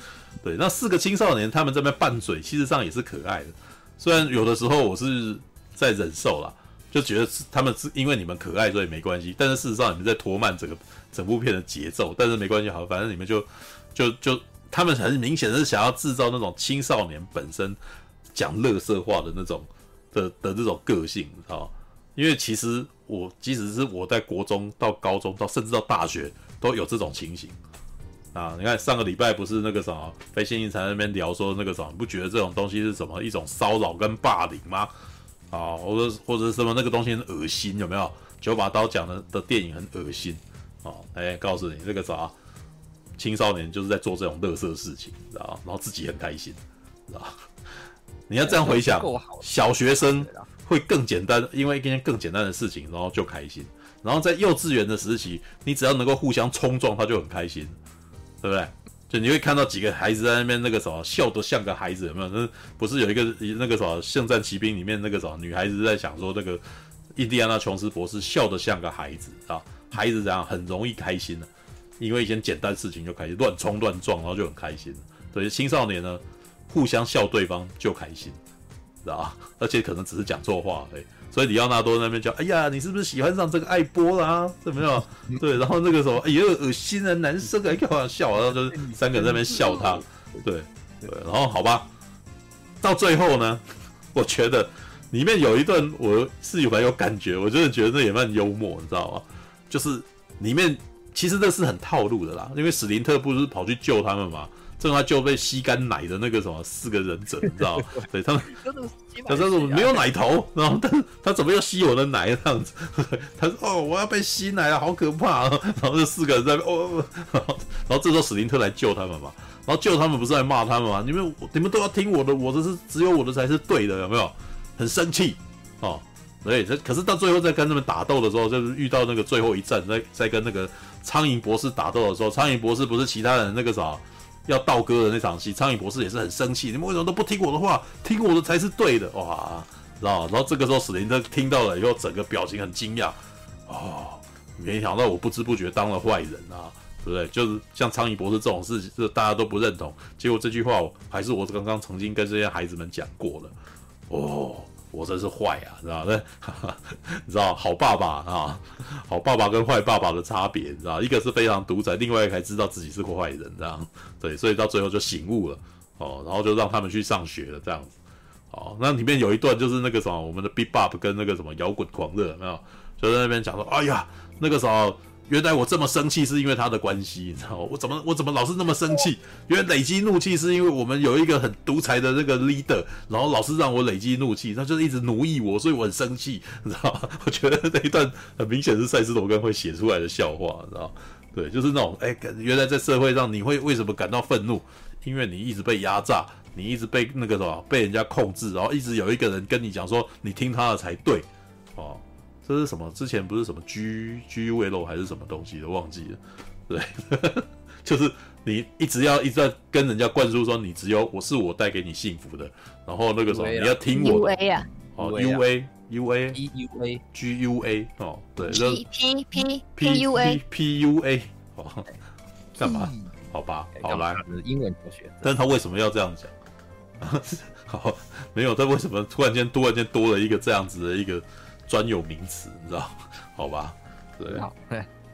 对，那四个青少年他们这边拌嘴，其实上也是可爱的，虽然有的时候我是在忍受啦。就觉得是他们是因为你们可爱，所以没关系。但是事实上，你们在拖慢整个整部片的节奏。但是没关系，好，反正你们就就就他们很明显是想要制造那种青少年本身讲乐色话的那种的的这种个性，你知道吗？因为其实我即使是我在国中到高中到甚至到大学都有这种情形啊。你看上个礼拜不是那个什么飞仙一在那边聊说那个什么，你不觉得这种东西是什么一种骚扰跟霸凌吗？啊，或者或者什么那个东西很恶心，有没有？九把刀讲的的电影很恶心，哦，哎，告诉你这个啥，青少年就是在做这种乐色事情，知道？然后自己很开心，知道？你要这样回想，小学生会更简单，因为一件更简单的事情，然后就开心。然后在幼稚园的时期，你只要能够互相冲撞，他就很开心，对不对？就你会看到几个孩子在那边那个什么笑得像个孩子，有没有？那不是有一个那个什么《圣战奇兵》里面那个什么女孩子在想说那个印第安纳琼斯博士笑得像个孩子啊，孩子这样很容易开心的，因为一件简单事情就开心，乱冲乱撞，然后就很开心。所以青少年呢，互相笑对方就开心，知道吧？而且可能只是讲错话，而已。所以李奥纳多那边叫，哎呀，你是不是喜欢上这个艾波啦、啊？怎么样？对，然后那个时候，哎呀，恶心的男生啊，开玩笑，然后就是三个人在那边笑他，对对，然后好吧，到最后呢，我觉得里面有一段我是有蛮有感觉，我真的觉得这也蛮幽默，你知道吗？就是里面其实这是很套路的啦，因为史林特不是跑去救他们嘛。正他就被吸干奶的那个什么四个忍者，你知道吗？对他们，他说没有奶头，然后但是他怎么又吸我的奶这样子？他说哦，我要被吸奶了，好可怕啊！然后这四个人在哦，然后然后这时候史林特来救他们嘛，然后救他们不是来骂他们吗？你们你们都要听我的，我的是只有我的才是对的，有没有？很生气哦，对，这可是到最后在跟他们打斗的时候，就是遇到那个最后一战，在在跟那个苍蝇博士打斗的时候，苍蝇博士不是其他人那个啥？要倒戈的那场戏，苍蝇博士也是很生气，你们为什么都不听我的话？听我的才是对的！哇，知道？然后这个时候史林特听到了以后，整个表情很惊讶，哦，没想到我不知不觉当了坏人啊，对不对？就是像苍蝇博士这种事情，这大家都不认同，结果这句话还是我刚刚曾经跟这些孩子们讲过了，哦。我真是坏啊，知道吗？你知道好爸爸啊，好爸爸跟坏爸爸的差别，你知道？一个是非常独裁，另外一个还知道自己是个坏人，这样对，所以到最后就醒悟了哦，然后就让他们去上学了，这样子。哦，那里面有一段就是那个什么，我们的 b b o p 跟那个什么摇滚狂热，有没有？就在那边讲说，哎呀，那个时候。原来我这么生气是因为他的关系，你知道？我怎么我怎么老是那么生气？原来累积怒气是因为我们有一个很独裁的那个 leader，然后老是让我累积怒气，他就是一直奴役我，所以我很生气，你知道吗？我觉得那一段很明显是赛斯罗根会写出来的笑话，你知道吗？对，就是那种哎，原来在社会上你会为什么感到愤怒？因为你一直被压榨，你一直被那个什么被人家控制，然后一直有一个人跟你讲说你听他的才对，哦。这是什么？之前不是什么 G G U L 还是什么东西的，忘记了。对，就是你一直要一直在跟人家灌输说，你只有我是我带给你幸福的，然后那个什么你要听我的。U A 啊。哦，U A U A U A G U A 哦，对。P P P P U A P U A 哦，干嘛？好吧，好来。英文同学。但是他为什么要这样讲？好，没有，他为什么突然间突然间多了一个这样子的一个？专有名词，你知道？好吧，对，好，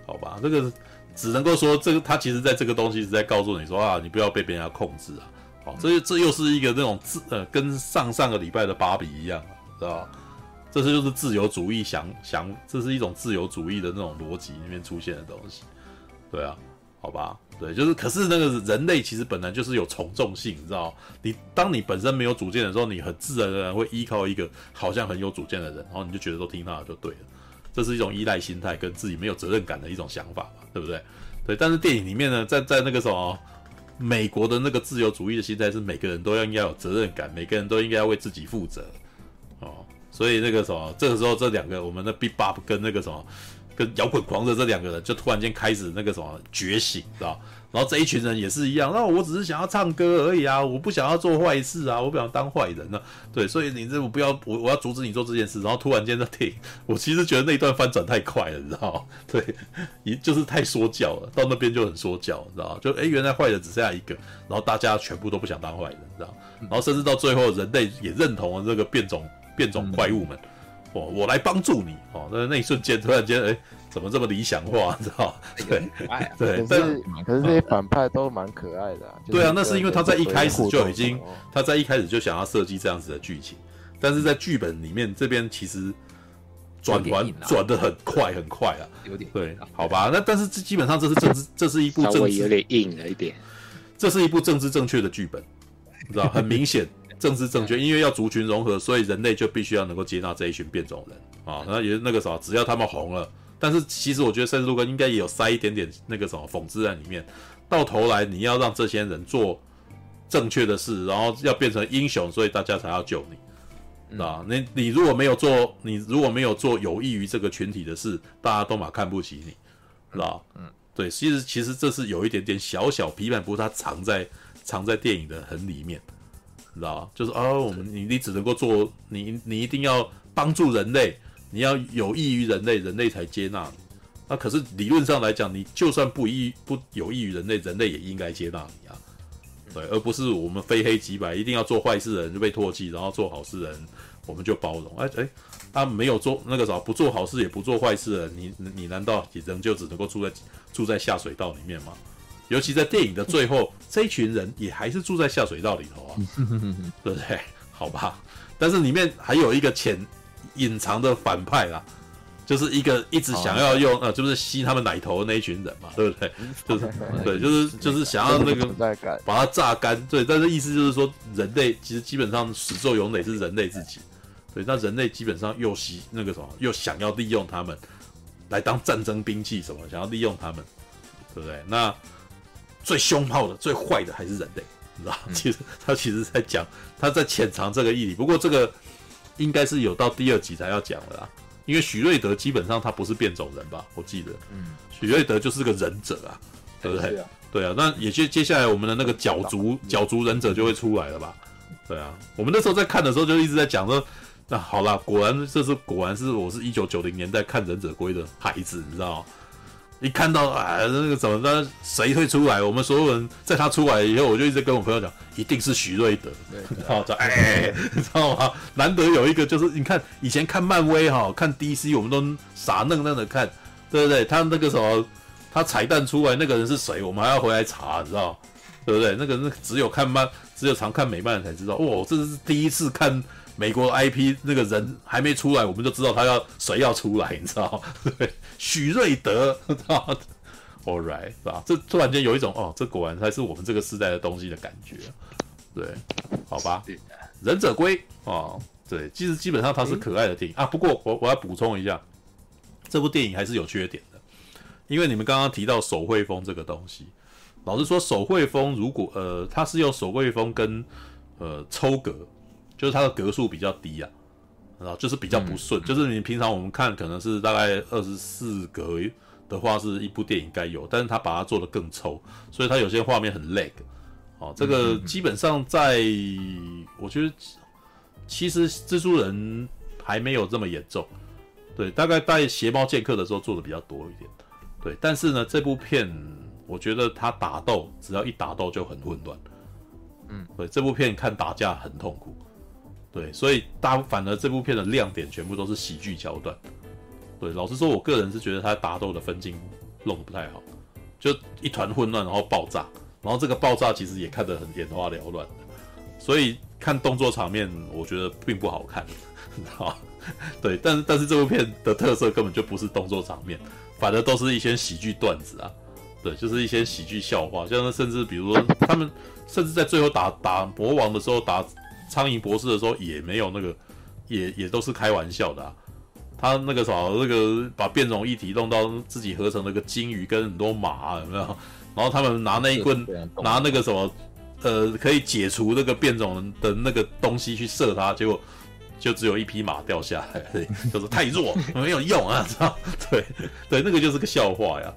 好吧，这个只能够说，这个他其实在这个东西是在告诉你说啊，你不要被别人家控制啊。好，这这又是一个那种自呃，跟上上个礼拜的芭比一样，知道？这是就是自由主义想想，这是一种自由主义的那种逻辑里面出现的东西，对啊，好吧。对，就是，可是那个人类其实本来就是有从众性，你知道？你当你本身没有主见的时候，你很自然而然会依靠一个好像很有主见的人，然后你就觉得都听他的就对了。这是一种依赖心态跟自己没有责任感的一种想法嘛，对不对？对，但是电影里面呢，在在那个什么美国的那个自由主义的心态是每个人都要应该有责任感，每个人都应该要为自己负责哦。所以那个什么，这个时候这两个我们的 Bebop 跟那个什么。跟摇滚狂热这两个人就突然间开始那个什么觉醒，知道？然后这一群人也是一样，那我只是想要唱歌而已啊，我不想要做坏事啊，我不想当坏人啊。对，所以你这我不要我我要阻止你做这件事。然后突然间的电影，我其实觉得那一段翻转太快了，你知道？对，一就是太说教了，到那边就很说教，你知道？就诶、欸，原来坏人只剩下一个，然后大家全部都不想当坏人，知道？然后甚至到最后，人类也认同了这个变种变种怪物们。嗯我我来帮助你哦，那那一瞬间突然间，哎、欸，怎么这么理想化，你 知道？对，对，但是可是这些反派都蛮可爱的、啊。对啊，那是因为他在一开始就已经，他在一开始就想要设计这样子的剧情，但是在剧本里面这边其实转转转的很快很快啊，有点对，好吧？那但是这基本上这是政治，这是一部政治有点硬了一点，这是一部政治正确的剧本，你知道，很明显。政治正确，因为要族群融合，所以人类就必须要能够接纳这一群变种人啊。那也是那个啥，只要他们红了，但是其实我觉得赛斯·路根应该也有塞一点点那个什么讽刺在里面。到头来你要让这些人做正确的事，然后要变成英雄，所以大家才要救你，啊、嗯，你你如果没有做，你如果没有做有益于这个群体的事，大家都嘛看不起你，是吧？嗯，对，其实其实这是有一点点小小批判，不过它藏在藏在电影的很里面。知道就是哦，我们你你只能够做你你一定要帮助人类，你要有益于人类，人类才接纳你。那可是理论上来讲，你就算不益不有益于人类，人类也应该接纳你啊。对，而不是我们非黑即白，一定要做坏事的人就被唾弃，然后做好事的人我们就包容。哎哎，他没有做那个啥，不做好事也不做坏事的人，你你难道也仍旧只能够住在住在下水道里面吗？尤其在电影的最后，这一群人也还是住在下水道里头啊，对不对？好吧，但是里面还有一个潜隐藏的反派啦，就是一个一直想要用呃，就是吸他们奶头的那一群人嘛，对不对？就是 对，就是就是想要那个把它榨干，对。但是意思就是说，人类其实基本上始作俑者是人类自己，对。那人类基本上又吸那个什么，又想要利用他们来当战争兵器什么，想要利用他们，对不对？那。最凶暴的、最坏的还是人类，你知道？其实他其实在讲，他在潜藏这个毅力。不过这个应该是有到第二集才要讲了啦，因为许瑞德基本上他不是变种人吧？我记得，嗯，许瑞德就是个忍者啊，对不对？对啊，那也接接下来我们的那个角逐角逐忍者就会出来了吧？对啊，我们那时候在看的时候就一直在讲说，那好啦，果然这是果然是我是一九九零年代看忍者龟的孩子，你知道吗？一看到啊那个怎么的谁会出来，我们所有人在他出来以后，我就一直跟我朋友讲，一定是许瑞德，然后就哎，你知道吗？难得有一个就是你看以前看漫威哈，看 DC 我们都傻愣愣的看，对不对？他那个什么，他彩蛋出来那个人是谁，我们还要回来查，你知道对不对？那个那只有看漫，只有常看美漫的才知道，哇，这是第一次看。美国 IP 那个人还没出来，我们就知道他要谁要出来，你知道吗？对，许瑞德，知 道？All right，是吧？这突然间有一种哦，这果然才是我们这个时代的东西的感觉。对，好吧。忍者龟哦，对，其实基本上它是可爱的电影啊。不过我我要补充一下，这部电影还是有缺点的，因为你们刚刚提到手绘风这个东西，老实说，手绘风如果呃，它是用手绘风跟呃抽格。就是它的格数比较低啊，然后就是比较不顺，嗯、就是你平常我们看可能是大概二十四格的话，是一部电影该有，但是它把它做的更抽，所以它有些画面很 lag。哦，这个基本上在，我觉得其实蜘蛛人还没有这么严重，对，大概在邪猫剑客的时候做的比较多一点，对，但是呢，这部片我觉得它打斗只要一打斗就很混乱，嗯，对，这部片看打架很痛苦。对，所以大反而这部片的亮点全部都是喜剧桥段。对，老实说，我个人是觉得他打斗的分镜弄得不太好，就一团混乱，然后爆炸，然后这个爆炸其实也看得很眼花缭乱。所以看动作场面，我觉得并不好看。好，对，但是但是这部片的特色根本就不是动作场面，反而都是一些喜剧段子啊。对，就是一些喜剧笑话，像甚至比如说他们甚至在最后打打魔王的时候打。苍蝇博士的时候也没有那个，也也都是开玩笑的啊。他那个什么，那个把变种一体弄到自己合成那个金鱼跟很多马有没有？然后他们拿那一棍，拿那个什么，呃，可以解除那个变种的那个东西去射他，结果就只有一匹马掉下来，对，就是太弱，没有用啊，知道？对对，那个就是个笑话呀，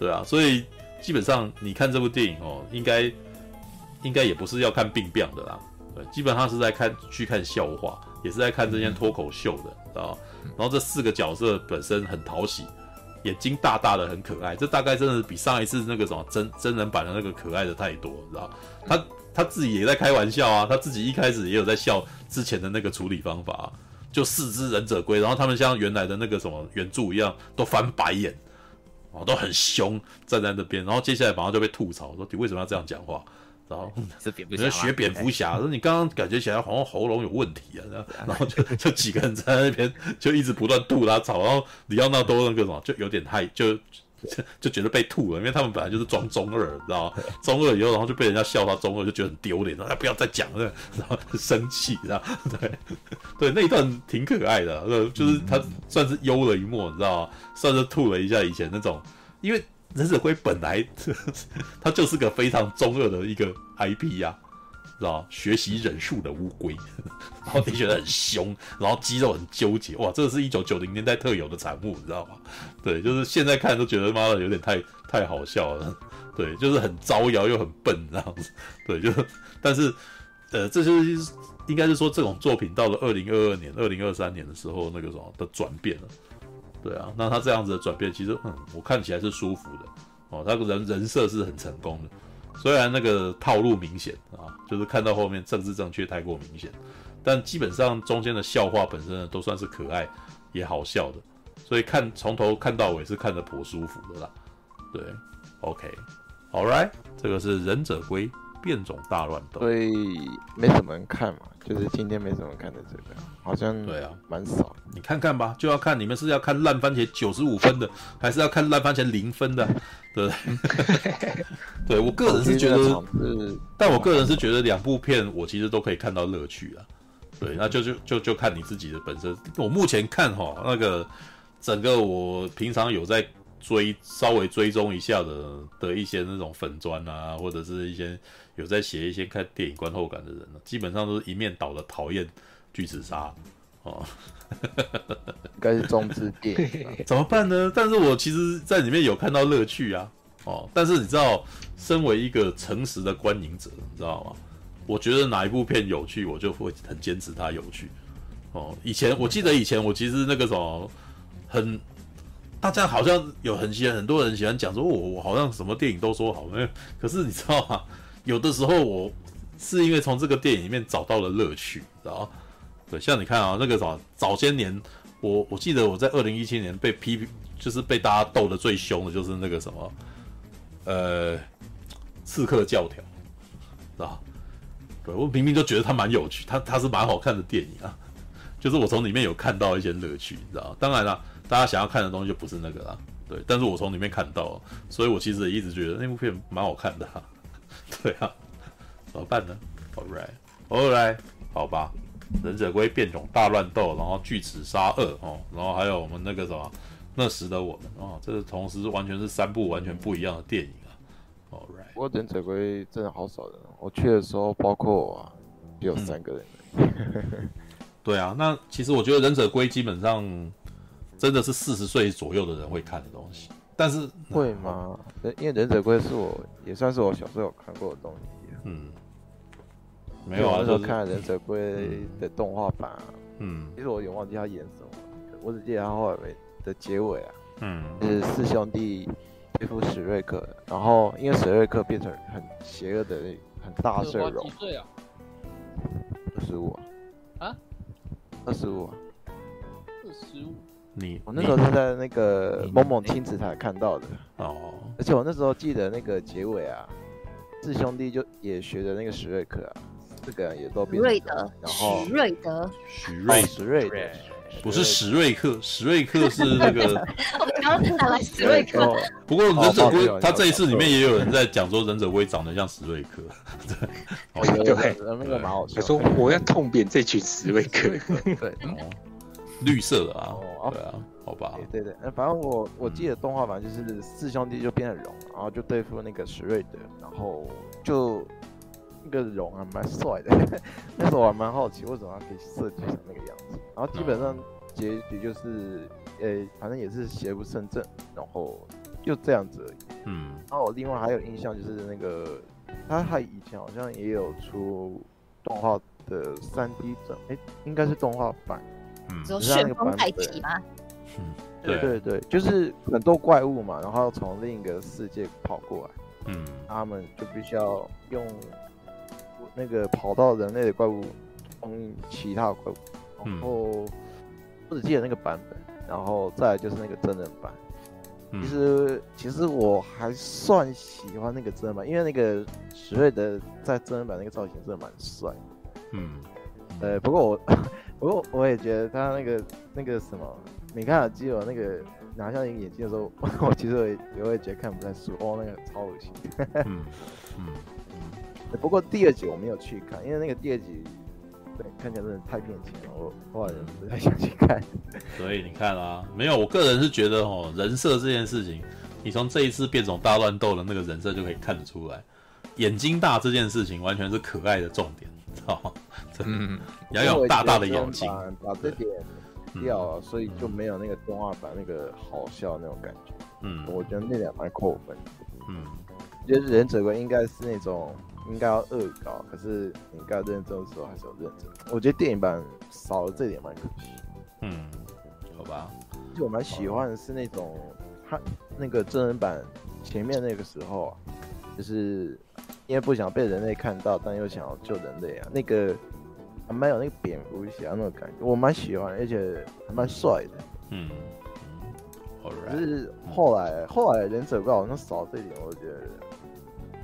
对啊。所以基本上你看这部电影哦，应该应该也不是要看病变的啦。对，基本上是在看去看笑话，也是在看这些脱口秀的，知道、嗯、然后这四个角色本身很讨喜，眼睛大大的，很可爱。这大概真的比上一次那个什么真真人版的那个可爱的太多，知道他他自己也在开玩笑啊，他自己一开始也有在笑之前的那个处理方法，就四只忍者龟，然后他们像原来的那个什么原著一样，都翻白眼，哦，都很凶站在那边，然后接下来马上就被吐槽说你为什么要这样讲话？然后是蝙蝠侠，学蝙蝠侠，说你刚刚感觉起来好像喉咙有问题啊，然后就就几个人在那边就一直不断吐他吵，然后李奥纳多那个什么就有点害，就就就觉得被吐了，因为他们本来就是装中二，你知道吗？中二以后，然后就被人家笑他中二，就觉得很丢脸，然后不要再讲了，然后生气，知道 对对，那一段挺可爱的，就是他算是幽了一默，你知道吗？算是吐了一下以前那种，因为。忍者龟本来 它就是个非常中二的一个 IP 呀、啊，知道学习忍术的乌龟，然后你觉得很凶，然后肌肉很纠结，哇，这个是一九九零年代特有的产物，你知道吗？对，就是现在看都觉得妈的有点太太好笑了，对，就是很招摇又很笨这样子，对，就，但是呃，这就是应该是说这种作品到了二零二二年、二零二三年的时候，那个什么的转变了。对啊，那他这样子的转变，其实嗯，我看起来是舒服的哦。他个人人设是很成功的，虽然那个套路明显啊，就是看到后面政治正确太过明显，但基本上中间的笑话本身呢，都算是可爱也好笑的，所以看从头看到尾是看得颇舒服的啦。对，OK，All right，这个是忍者龟。变种大乱斗，所以没什么人看嘛，就是今天没什么看的这个，好像对啊，蛮少。你看看吧，就要看你们是要看烂番茄九十五分的，还是要看烂番茄零分的，对不 对？对我个人是觉得，但我个人是觉得两部片我其实都可以看到乐趣啊。对，那就就就就看你自己的本身。我目前看哈，那个整个我平常有在。追稍微追踪一下的的一些那种粉砖啊，或者是一些有在写一些看电影观后感的人呢，基本上都是一面倒的讨厌巨齿鲨哦，应该是中之电，怎么办呢？但是我其实在里面有看到乐趣啊，哦，但是你知道，身为一个诚实的观影者，你知道吗？我觉得哪一部片有趣，我就会很坚持它有趣。哦，以前我记得以前我其实那个什么很，大家好像有很喜欢很多人喜欢讲说我我好像什么电影都说好，没有，可是你知道吗？有的时候我是因为从这个电影里面找到了乐趣，知道吗？对，像你看啊，那个什么早些年，我我记得我在二零一七年被批评，就是被大家斗得最凶的，就是那个什么，呃，刺客教条，知道？对，我明明就觉得它蛮有趣，它它是蛮好看的电影啊，就是我从里面有看到一些乐趣，你知道？当然了，大家想要看的东西就不是那个啦，对，但是我从里面看到，所以我其实也一直觉得那部片蛮好看的，啊，对啊，怎么办呢？All right，All right，好吧。忍者龟变种大乱斗，然后巨齿鲨二哦，然后还有我们那个什么那时的我们哦，这是同时完全是三部完全不一样的电影啊。All right，不过忍者龟真的好少人，我去的时候包括我、啊，只有三个人。嗯、对啊，那其实我觉得忍者龟基本上真的是四十岁左右的人会看的东西，但是会吗？因为忍者龟是我也算是我小时候有看过的东西、啊。嗯。没有啊，那时候看忍者龟的动画版啊，嗯，其实我有点忘记他演什么，我只记得他后来的结尾啊，嗯，就是四兄弟对付史瑞克，然后因为史瑞克变成很邪恶的很大声龙，几岁啊？二十五啊？啊？二十五啊？二十五？你我那时候是在那个某某亲子台看到的哦，而且我那时候记得那个结尾啊，四兄弟就也学的那个史瑞克啊。这个也都变瑞德，然后许瑞德，许瑞史瑞德，不是史瑞克，史瑞克是那个。我刚刚打了史瑞克。不过忍者龟，他这一次里面也有人在讲说忍者龟长得像史瑞克。对对，那个蛮好笑。他说我要痛扁这群史瑞克。对，绿色的啊，对啊，好吧。对对，反正我我记得动画版就是四兄弟就变成龙，然后就对付那个史瑞德，然后就。那个龙还蛮帅的，那时候我还蛮好奇为什么他可以设计成那个样子。然后基本上结局就是，呃、欸，反正也是邪不胜正，然后就这样子而已。嗯。然后我另外还有印象就是那个，他他以前好像也有出动画的三 D 整，哎、欸，应该是动画版。嗯。只有旋风太极吗？嗯，对对对，就是很多怪物嘛，然后从另一个世界跑过来。嗯。他们就必须要用。那个跑到人类的怪物，攻其他怪物，然后我只记得那个版本，然后再来就是那个真人版。其实其实我还算喜欢那个真人版，因为那个史瑞的在真人版那个造型真的蛮帅。嗯，呃，不过我不过我也觉得他那个那个什么米开朗基罗那个拿下那个眼镜的时候，我其实也也会觉得看不太舒服，哦，那个超恶心。嗯嗯。不过第二集我没有去看，因为那个第二集，对，看起来真的太变形了，我后来不太想去看。所以你看啊，没有，我个人是觉得哦，人设这件事情，你从这一次变种大乱斗的那个人设就可以看得出来，眼睛大这件事情完全是可爱的重点，知道吗？嗯，要有大大的眼睛，把这点掉了，所以就没有那个动画版那个好笑那种感觉。嗯，我觉得那点蛮扣分。嗯，我觉得忍者龟应该是那种。应该要恶搞，可是你该认真的时候还是有认真。我觉得电影版少了这点蛮可惜。嗯，好吧。就我蛮喜欢的是那种他那个真人版前面那个时候啊，就是因为不想被人类看到，但又想要救人类啊，那个还蛮有那个蝙蝠侠那种感觉，我蛮喜欢，而且还蛮帅的。嗯，好。可是后来后来忍者怪好像少这一点，我觉得。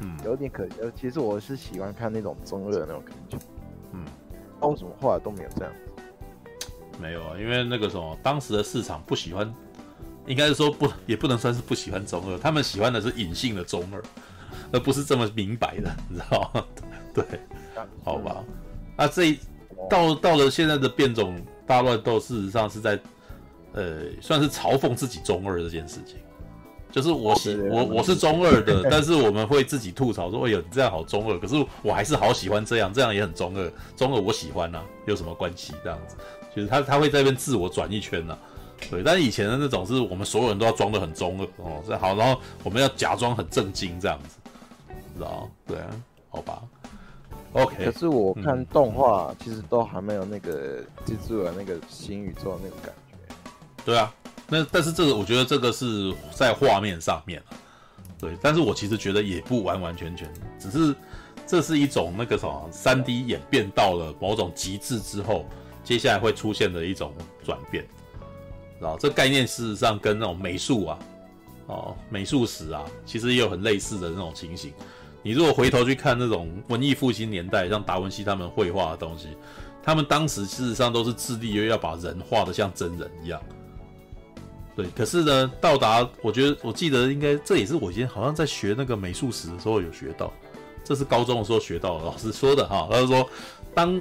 嗯，有点可惜。其实我是喜欢看那种中二的那种感觉。嗯，那为什么后来都没有这样子？没有啊，因为那个什么，当时的市场不喜欢，应该是说不，也不能算是不喜欢中二，他们喜欢的是隐性的中二，而不是这么明白的，你知道吗？对，好吧。那这一到到了现在的变种大乱斗，事实上是在呃，算是嘲讽自己中二这件事情。就是我喜我我是中二的，但是我们会自己吐槽说：“哎呦，你这样好中二。”可是我还是好喜欢这样，这样也很中二。中二我喜欢啊，有什么关系？这样子，就是他他会在那边自我转一圈呢、啊。对，但是以前的那种是我们所有人都要装的很中二哦，这好，然后我们要假装很正经这样子，知道？对啊，好吧。OK，可是我看动画其实都还没有那个蜘蛛人那个新宇宙那个感觉。对啊，那但是这个我觉得这个是在画面上面对，但是我其实觉得也不完完全全，只是这是一种那个什么三 D 演变到了某种极致之后，接下来会出现的一种转变，然后这概念事实上跟那种美术啊，哦美术史啊，其实也有很类似的那种情形。你如果回头去看那种文艺复兴年代，像达文西他们绘画的东西，他们当时事实上都是致力于要把人画得像真人一样。对，可是呢，到达我觉得我记得应该这也是我以前好像在学那个美术史的时候有学到，这是高中的时候学到的老师说的哈，他就说当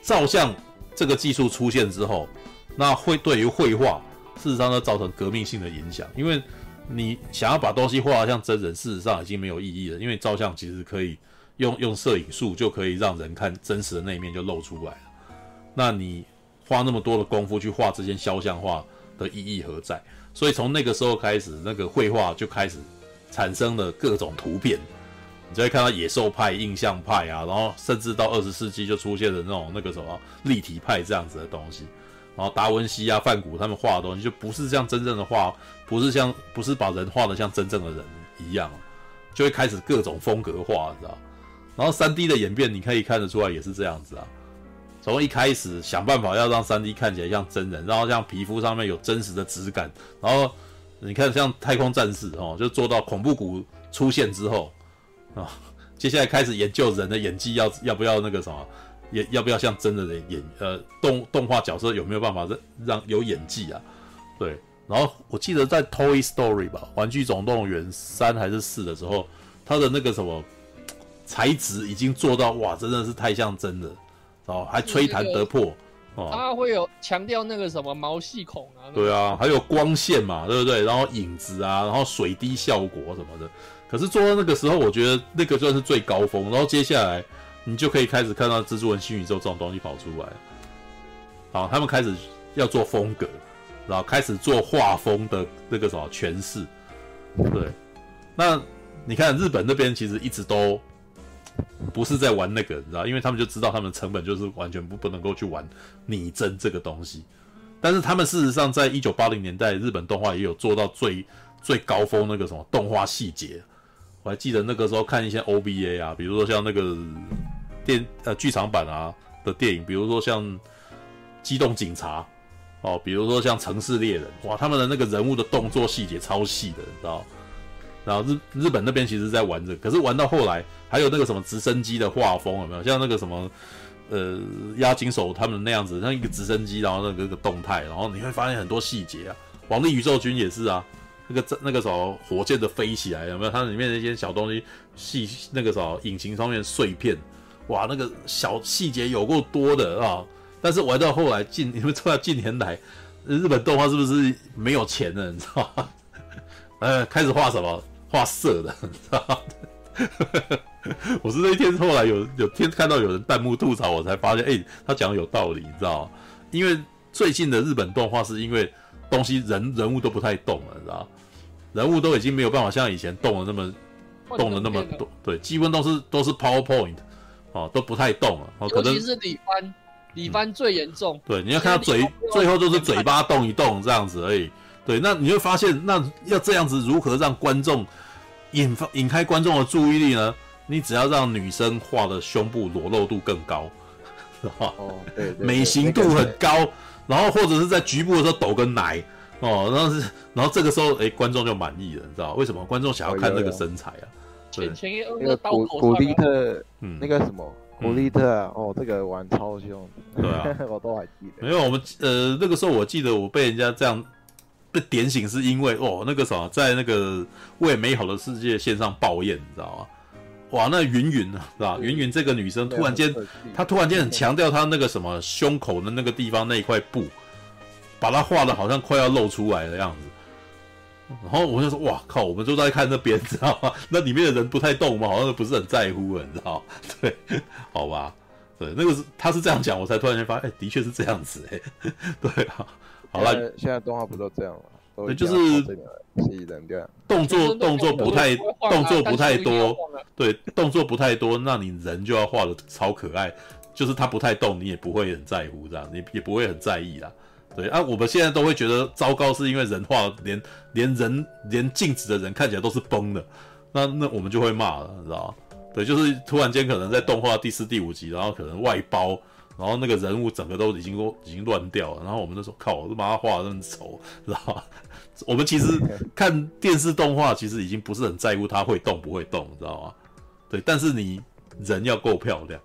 照相这个技术出现之后，那会对于绘画事实上呢造成革命性的影响，因为。你想要把东西画得像真人，事实上已经没有意义了，因为照相其实可以用用摄影术就可以让人看真实的那一面就露出来了。那你花那么多的功夫去画这些肖像画的意义何在？所以从那个时候开始，那个绘画就开始产生了各种图片，你就会看到野兽派、印象派啊，然后甚至到二十世纪就出现了那种那个什么立体派这样子的东西。然后达文西啊、梵谷他们画的东西就不是像真正的画，不是像不是把人画的像真正的人一样，就会开始各种风格化，你知道？然后三 D 的演变，你可以看得出来也是这样子啊。从一开始想办法要让三 D 看起来像真人，然后像皮肤上面有真实的质感，然后你看像太空战士哦，就做到恐怖谷出现之后啊，接下来开始研究人的演技要要不要那个什么。也要不要像真的人演呃动动画角色有没有办法让让有演技啊？对，然后我记得在 Toy Story 吧，玩具总动员三还是四的时候，它的那个什么材质已经做到哇，真的是太像真的哦，还吹弹得破哦。它会有强调那个什么毛细孔啊？对啊，还有光线嘛，对不对？然后影子啊，然后水滴效果什么的。可是做到那个时候，我觉得那个算是最高峰。然后接下来。你就可以开始看到蜘蛛人新宇宙这种东西跑出来，好，他们开始要做风格，然后开始做画风的那个什么诠释，对。那你看日本那边其实一直都不是在玩那个，你知道，因为他们就知道他们成本就是完全不不能够去玩拟真这个东西。但是他们事实上在一九八零年代日本动画也有做到最最高峰那个什么动画细节，我还记得那个时候看一些 OVA 啊，比如说像那个。电呃剧场版啊的电影，比如说像《机动警察》哦，比如说像《城市猎人》，哇，他们的那个人物的动作细节超细的，你知道？然后日日本那边其实在玩这个，可是玩到后来还有那个什么直升机的画风有没有？像那个什么呃押井守他们那样子，像一个直升机，然后那个个动态，然后你会发现很多细节啊。《王力宇宙军》也是啊，那个那个时候火箭的飞起来有没有？它里面那些小东西细那个时候引擎上面碎片。哇，那个小细节有够多的啊！但是玩到后来近，你们知道近年来日本动画是不是没有钱了？你知道吗？呃，开始画什么？画色的，你知道吗？我是那一天后来有有天看到有人弹幕吐槽，我才发现，哎、他讲的有道理，你知道吗？因为最近的日本动画是因为东西人人物都不太动了，你知道吗？人物都已经没有办法像以前动的那么动的那么多，对，基本都是都是 PowerPoint。哦，都不太动了。哦，可能尤其是李帆，李帆最严重。嗯、对，你要看他嘴，最后就是嘴巴动一动这样子而已。对，那你会发现，那要这样子如何让观众引发引开观众的注意力呢？你只要让女生画的胸部裸露度更高，是吧？哦，对，对，对，美型度很高，然后或者是在局部的时候抖个奶，哦，然后是，然后这个时候，哎，观众就满意了，你知道为什么？观众想要看这个身材啊。前前一那个古古力特，嗯，那个什么古力特啊，哦，这个玩超凶，对啊，我都还记得。没有，我们呃那个时候我记得我被人家这样被点醒，是因为哦那个什么在那个为美好的世界线上抱怨，你知道吗？哇，那云云啊，是吧？云云这个女生突然间，她突然间很强调她那个什么胸口的那个地方那一块布，把它画的好像快要露出来的样子。然后我就说，哇靠，我们都在看那边，知道吗？那里面的人不太动嘛，好像都不是很在乎，你知道？对，好吧，对，那个是他是这样讲，我才突然间发现，哎，的确是这样子，哎，对啊，好了，现在动画不都这样了？对，就是动作动作不太动作不太多，对，动作不太多，那你人就要画的超可爱，就是他不太动，你也不会很在乎这样，你也不会很在意啦。对啊，我们现在都会觉得糟糕，是因为人画连连人连静止的人看起来都是崩的，那那我们就会骂了，你知道吗？对，就是突然间可能在动画第四、第五集，然后可能外包。然后那个人物整个都已经都已经乱掉了，然后我们就说靠，我都把他画的那么丑，知道吧？我们其实看电视动画，其实已经不是很在乎它会动不会动，知道吗？对，但是你人要够漂亮，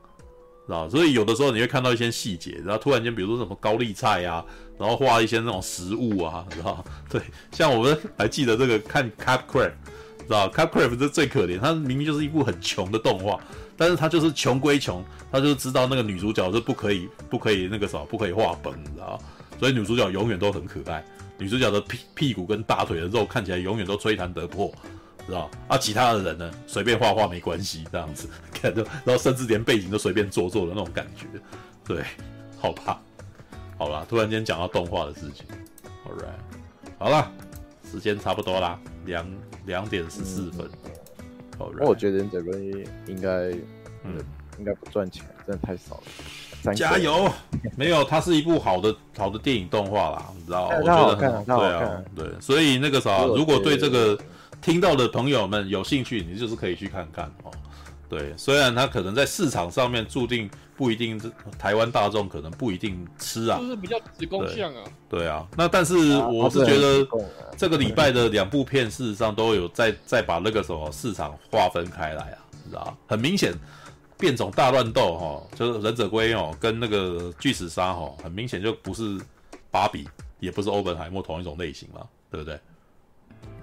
知道吧？所以有的时候你会看到一些细节，然后突然间，比如说什么高丽菜啊，然后画一些那种食物啊，知道？对，像我们还记得这个看 Capcraft，知道？Capcraft 是最可怜，它明明就是一部很穷的动画。但是它就是穷归穷，它就知道那个女主角是不可以不可以那个什么不可以画崩，你知道？所以女主角永远都很可爱，女主角的屁屁股跟大腿的肉看起来永远都吹弹得破，知道？啊，其他的人呢，随便画画没关系，这样子，看着，然后甚至连背景都随便做做的那种感觉，对，好吧，好啦，突然间讲到动画的事情，All right，好了，时间差不多啦，两两点十四分。嗯那 Right. 我觉得忍者龟应该，嗯，应该不赚钱，真的太少了。加油！没有，它是一部好的好的电影动画啦，你知道？我觉得很好，对啊，对。所以那个啥，如果对这个听到的朋友们有兴趣，你就是可以去看看哦。对，虽然它可能在市场上面注定不一定，台湾大众可能不一定吃啊，就是比较子宫向啊对。对啊，那但是我是觉得这个礼拜的两部片事实上都有在在把那个什么市场划分开来啊，你知道很明显，变种大乱斗哈，就是忍者龟哦跟那个巨齿鲨哈，很明显就不是芭比，也不是欧本海默同一种类型嘛，对不对？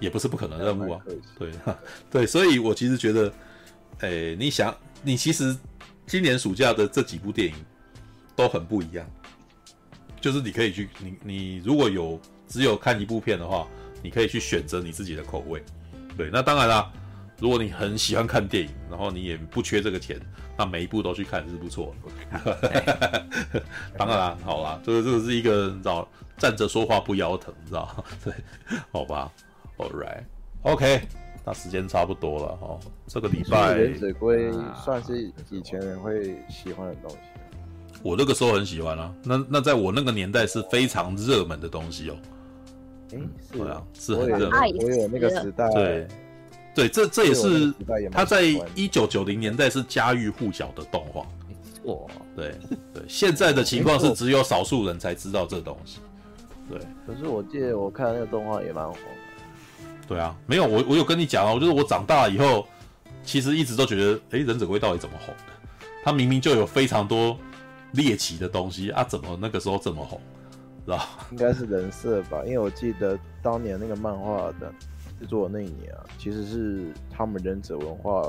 也不是不可能任务啊，对 对，所以我其实觉得。哎、欸，你想，你其实今年暑假的这几部电影都很不一样，就是你可以去，你你如果有只有看一部片的话，你可以去选择你自己的口味。对，那当然啦，如果你很喜欢看电影，然后你也不缺这个钱，那每一部都去看是不错的。当然啦，好啦，这个这个是一个你知道站着说话不腰疼，你知道 对，好吧，All right，OK。那时间差不多了哦，这个礼拜忍者龟算是以前人会喜欢的东西。我那个时候很喜欢啊，那那在我那个年代是非常热门的东西哦。嗯，是啊，是很热门。我有那个时代。对，对，这这也是他在一九九零年代是家喻户晓的动画。哇，对对，现在的情况是只有少数人才知道这东西。对，可是我记得我看那个动画也蛮红。对啊，没有我，我有跟你讲啊，我就是我长大以后，其实一直都觉得，哎，忍者龟到底怎么红的？他明明就有非常多猎奇的东西啊，怎么那个时候这么红？知道？应该是人设吧，因为我记得当年那个漫画的制作的那一年啊，其实是他们忍者文化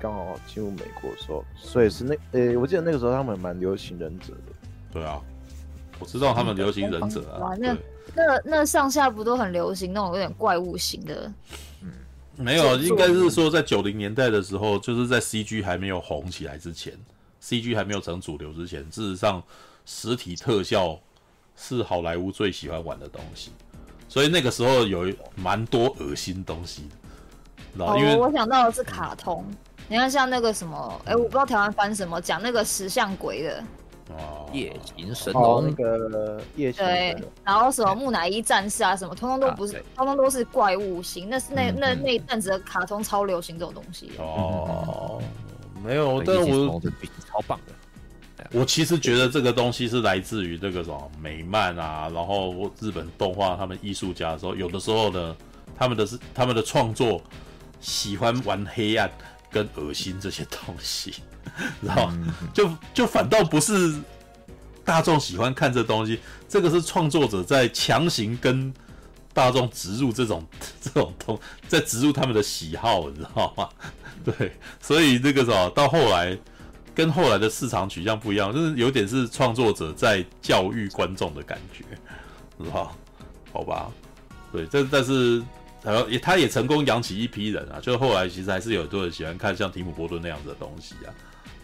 刚好进入美国的时候，所以是那，诶，我记得那个时候他们蛮流行忍者的。对啊，我知道他们流行忍者啊。那那上下不都很流行那种有点怪物型的？嗯，没有，应该是说在九零年代的时候，就是在 CG 还没有红起来之前，CG 还没有成主流之前，事实上实体特效是好莱坞最喜欢玩的东西，所以那个时候有蛮多恶心东西因为我想到的是卡通，嗯、你看像那个什么，哎、欸，我不知道台湾翻什么，讲那个石像鬼的。哦，夜行神龙那个夜行对，然后什么木乃伊战士啊，什么通通都不是，通通都是怪物型。那是那那那一阵子的卡通超流行这种东西。哦，没有，但我超棒的。我其实觉得这个东西是来自于这个什么美漫啊，然后日本动画他们艺术家的时候，有的时候呢，他们的是他们的创作喜欢玩黑暗跟恶心这些东西。然后就就反倒不是大众喜欢看这东西，这个是创作者在强行跟大众植入这种这种东，在植入他们的喜好，你知道吗？对，所以那个什么到后来跟后来的市场取向不一样，就是有点是创作者在教育观众的感觉，是吧？好吧，对，但但是然后也他也成功养起一批人啊，就后来其实还是有很多人喜欢看像提姆波顿那样子的东西啊。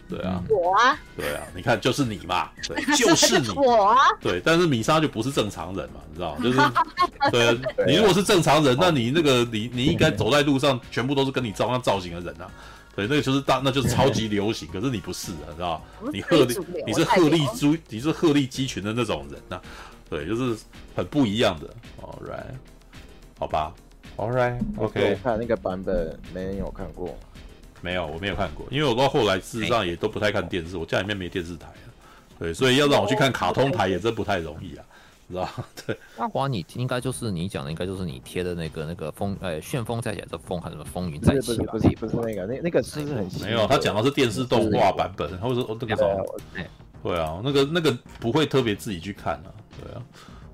对啊，我啊，对啊，你看就是你嘛，对，就是你，我啊，对，但是米莎就不是正常人嘛，你知道吗？就是，对，你如果是正常人，那你那个你你应该走在路上，全部都是跟你照样造型的人啊，对，那个就是大，那就是超级流行，可是你不是啊，知道吗？你鹤立，你是鹤立猪，你是鹤立鸡群的那种人呐，对，就是很不一样的，All right，好吧，All right，OK，看那个版本没人有看过。没有，我没有看过，因为我到后来事实上也都不太看电视，我家里面没电视台啊，对，所以要让我去看卡通台也真不太容易啊，知道 对。阿华，你应该就是你讲的，应该就是你贴的那个那个风，呃，旋风再起来的风，还是什么风云再起？不是不是那个，那那个是很没有，他讲的是电视动画版本，或者说那个什么？对啊，那个那个不会特别自己去看啊，对啊，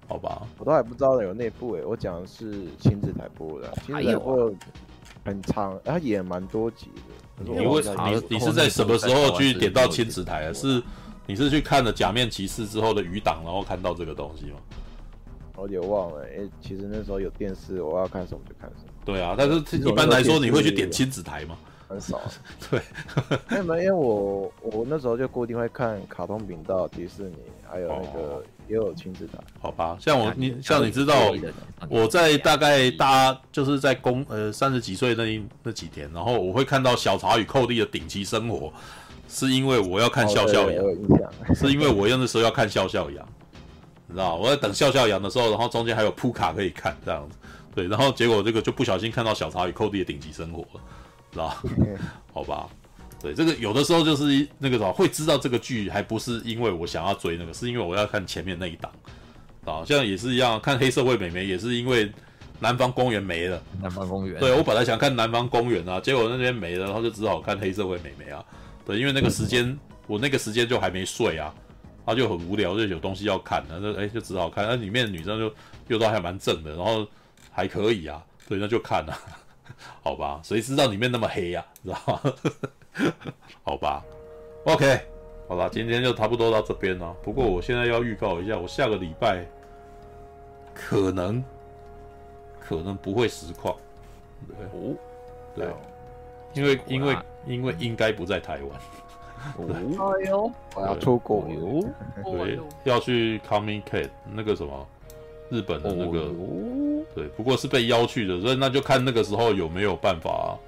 好吧。我都还不知道有那部诶，我讲的是亲子台播的，亲子台播很长，它也蛮多集的。你为你你是在什么时候去点到亲子台啊？是你是去看了《假面骑士》之后的余档，然后看到这个东西吗？我有点忘了。哎，其实那时候有电视，我要看什么就看什么。对啊，但是一般来说，你会去点亲子台吗？很少。对，因为因为我我那时候就固定会看卡通频道、迪士尼，还有那个。也有亲子台，好吧，像我你像你知道，我在大概大就是在公呃三十几岁那一那几天，然后我会看到小茶与寇弟的顶级生活，是因为我要看笑笑羊，是因为我 用的时候要看笑笑羊，你知道，我在等笑笑羊的时候，然后中间还有铺卡可以看这样子，对，然后结果这个就不小心看到小茶与寇弟的顶级生活了，知道，好吧。对，这个有的时候就是那个什么，会知道这个剧，还不是因为我想要追那个，是因为我要看前面那一档，啊，像也是一样，看黑社会美眉也是因为南方公园没了，南方公园，对，我本来想看南方公园啊，结果那边没了，然后就只好看黑社会美眉啊，对，因为那个时间我那个时间就还没睡啊，他就很无聊，就有东西要看，那就哎就只好看，那里面的女生就又都还蛮正的，然后还可以啊，对，那就看了，好吧，谁知道里面那么黑呀，知道吗？好吧，OK，好了，今天就差不多到这边了。不过我现在要预告一下，我下个礼拜可能可能不会实况，对。哦，对，因为因为因为应该不在台湾，哦，哎呦，我要出国。哟，对，要去 Comic-Con 那个什么日本的那个，对，不过是被邀去的，所以那就看那个时候有没有办法。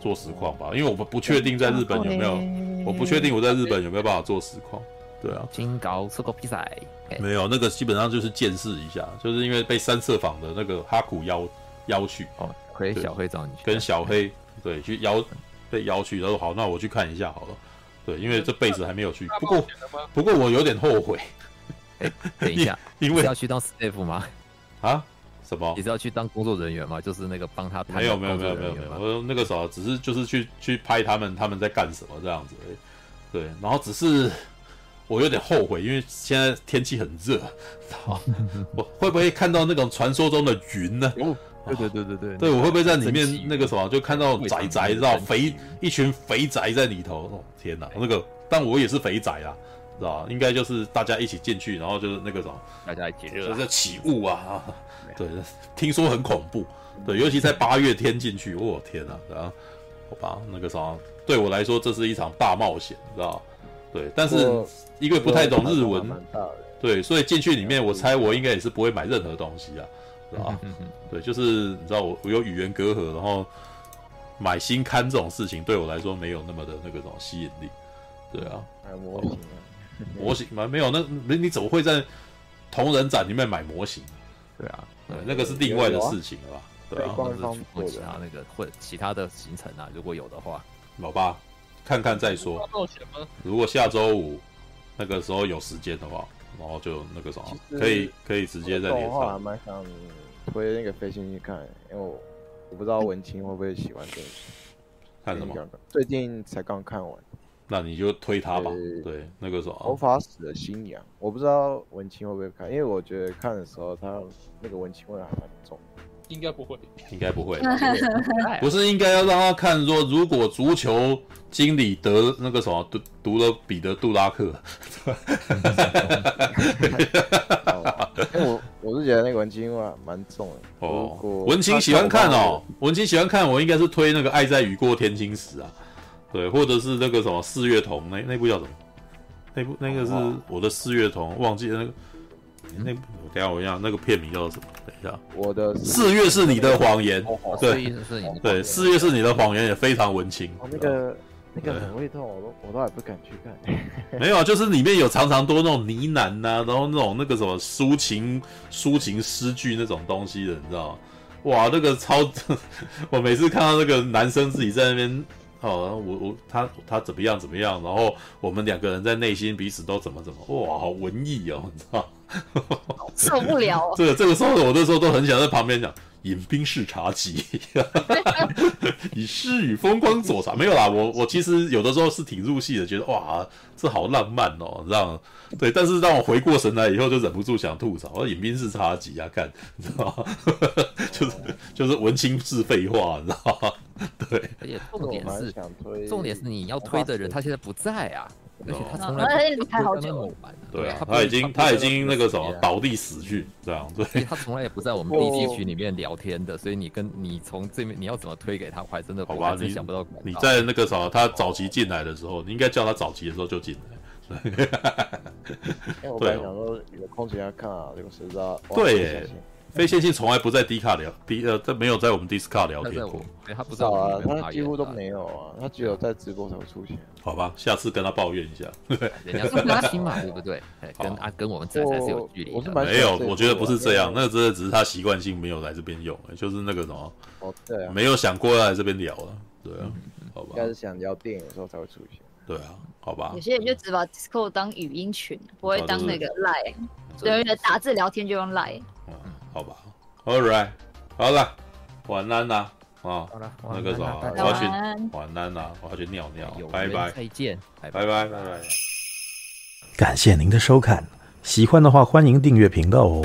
做实况吧，因为我们不确定在日本有没有，我不确定我在日本有没有办法做实况。对啊，金高吃个比赛，没有那个基本上就是见识一下，就是因为被三色坊的那个哈古邀邀去哦，可以小黑找你去，跟小黑对去邀被邀去，他说好，那我去看一下好了。对，因为这辈子还没有去，不过不过我有点后悔。哎，等一下，因为要去当 staff 吗？啊？什么？你是要去当工作人员吗？就是那个帮他没有没有没有没有没有，我说那个时候只是就是去去拍他们他们在干什么这样子，对，然后只是我有点后悔，因为现在天气很热，我会不会看到那种传说中的云呢？对对对对对，对我会不会在里面那个什么就看到宅宅知道肥一群肥宅在里头？哦天哪，那个但我也是肥宅啊。知道应该就是大家一起进去，然后就是那个什么，大家一起热，就是起雾啊，对，听说很恐怖，对，尤其在八月天进去，我、哦、天哪，然后好吧，那个啥，对我来说这是一场大冒险，知道对，但是因为不太懂日文，对，所以进去里面，我猜我应该也是不会买任何东西啊，知道对，就是你知道我我有语言隔阂，然后买新刊这种事情对我来说没有那么的那个什么吸引力，对啊。模型吗？没有，那你你怎么会在同人展里面买模型？对啊，对，那个是另外的事情了吧？对啊，或者是其他那个或者其他的行程啊，如果有的话，好吧，看看再说。如果下周五那个时候有时间的话，然后就那个什么，可以可以直接在脸上。蛮想推那个飞行去看，因为我我不知道文青会不会喜欢这个。看什么？最近才刚看完。那你就推他吧，对，对，那个什么。魔法使的新娘，我不知道文青会不会看，因为我觉得看的时候他那个文青味还蛮重，应该不会，应该不会，不是应该要让他看说，如果足球经理得那个什么读读了彼得杜拉克，因 为我我是觉得那个文青味蛮重的。哦，文青喜欢看哦，文青喜欢看，我应该是推那个爱在雨过天晴时啊。对，或者是那个什么四月童那那部叫什么？那部那个是我的四月童，忘记了那个。那部等下我一下那个片名叫什么？等一下，我的四月是你的谎言。对，对，四月是你的谎言也非常文青。那个那个很会痛，我都我都还不敢去看。没有啊，就是里面有常常多那种呢喃呐，然后那种那个什么抒情抒情诗句那种东西的，你知道吗？哇，那个超，我每次看到那个男生自己在那边。哦，我我他他怎么样怎么样，然后我们两个人在内心彼此都怎么怎么，哇，好文艺哦，你知道？受不了。这个这个时候，我那时候都很想在旁边讲。饮冰室茶集，以诗与风光佐茶，没有啦。我我其实有的时候是挺入戏的，觉得哇，这好浪漫哦，这样对。但是当我回过神来以后，就忍不住想吐槽。饮冰室茶集啊，看，你知道吗？就是就是文青式废话，你知道吗？对。而且重点是，重点是你要推的人他现在不在啊。而且他从来离开好久，对啊，他已经他已经那个什么倒地死去这样，对。他从来也不在我们 B T 群里面聊天的，所以你跟你从这边你要怎么推给他，我还真的好吧，你想不到。你在那个什么他早期进来的时候，你应该叫他早期的时候就进来。因为我本来想说有空闲要看啊，这个谁知道？对。非线性从来不在 D 卡聊，D 呃，这没有在我们 Discord 聊天过。他不知道啊，他几乎都没有啊，他只有在直播才会出现。好吧，下次跟他抱怨一下。人家是拉新嘛，对不对？跟啊，跟我们这才是有距离的。没有，我觉得不是这样，那个真的只是他习惯性没有来这边用，就是那个什么，哦对啊，没有想过要来这边聊了，对啊，好吧。应该是想聊电影的时候才会出现。对啊，好吧。有些人就只把 Discord 当语音群，不会当那个 Line，对，打字聊天就用 Line。嗯，好吧。All right，好了，晚安啦，啊，那个啥，我要去晚安。啦，我要去尿尿，拜拜，再见，拜拜，拜拜。感谢您的收看，喜欢的话欢迎订阅频道哦。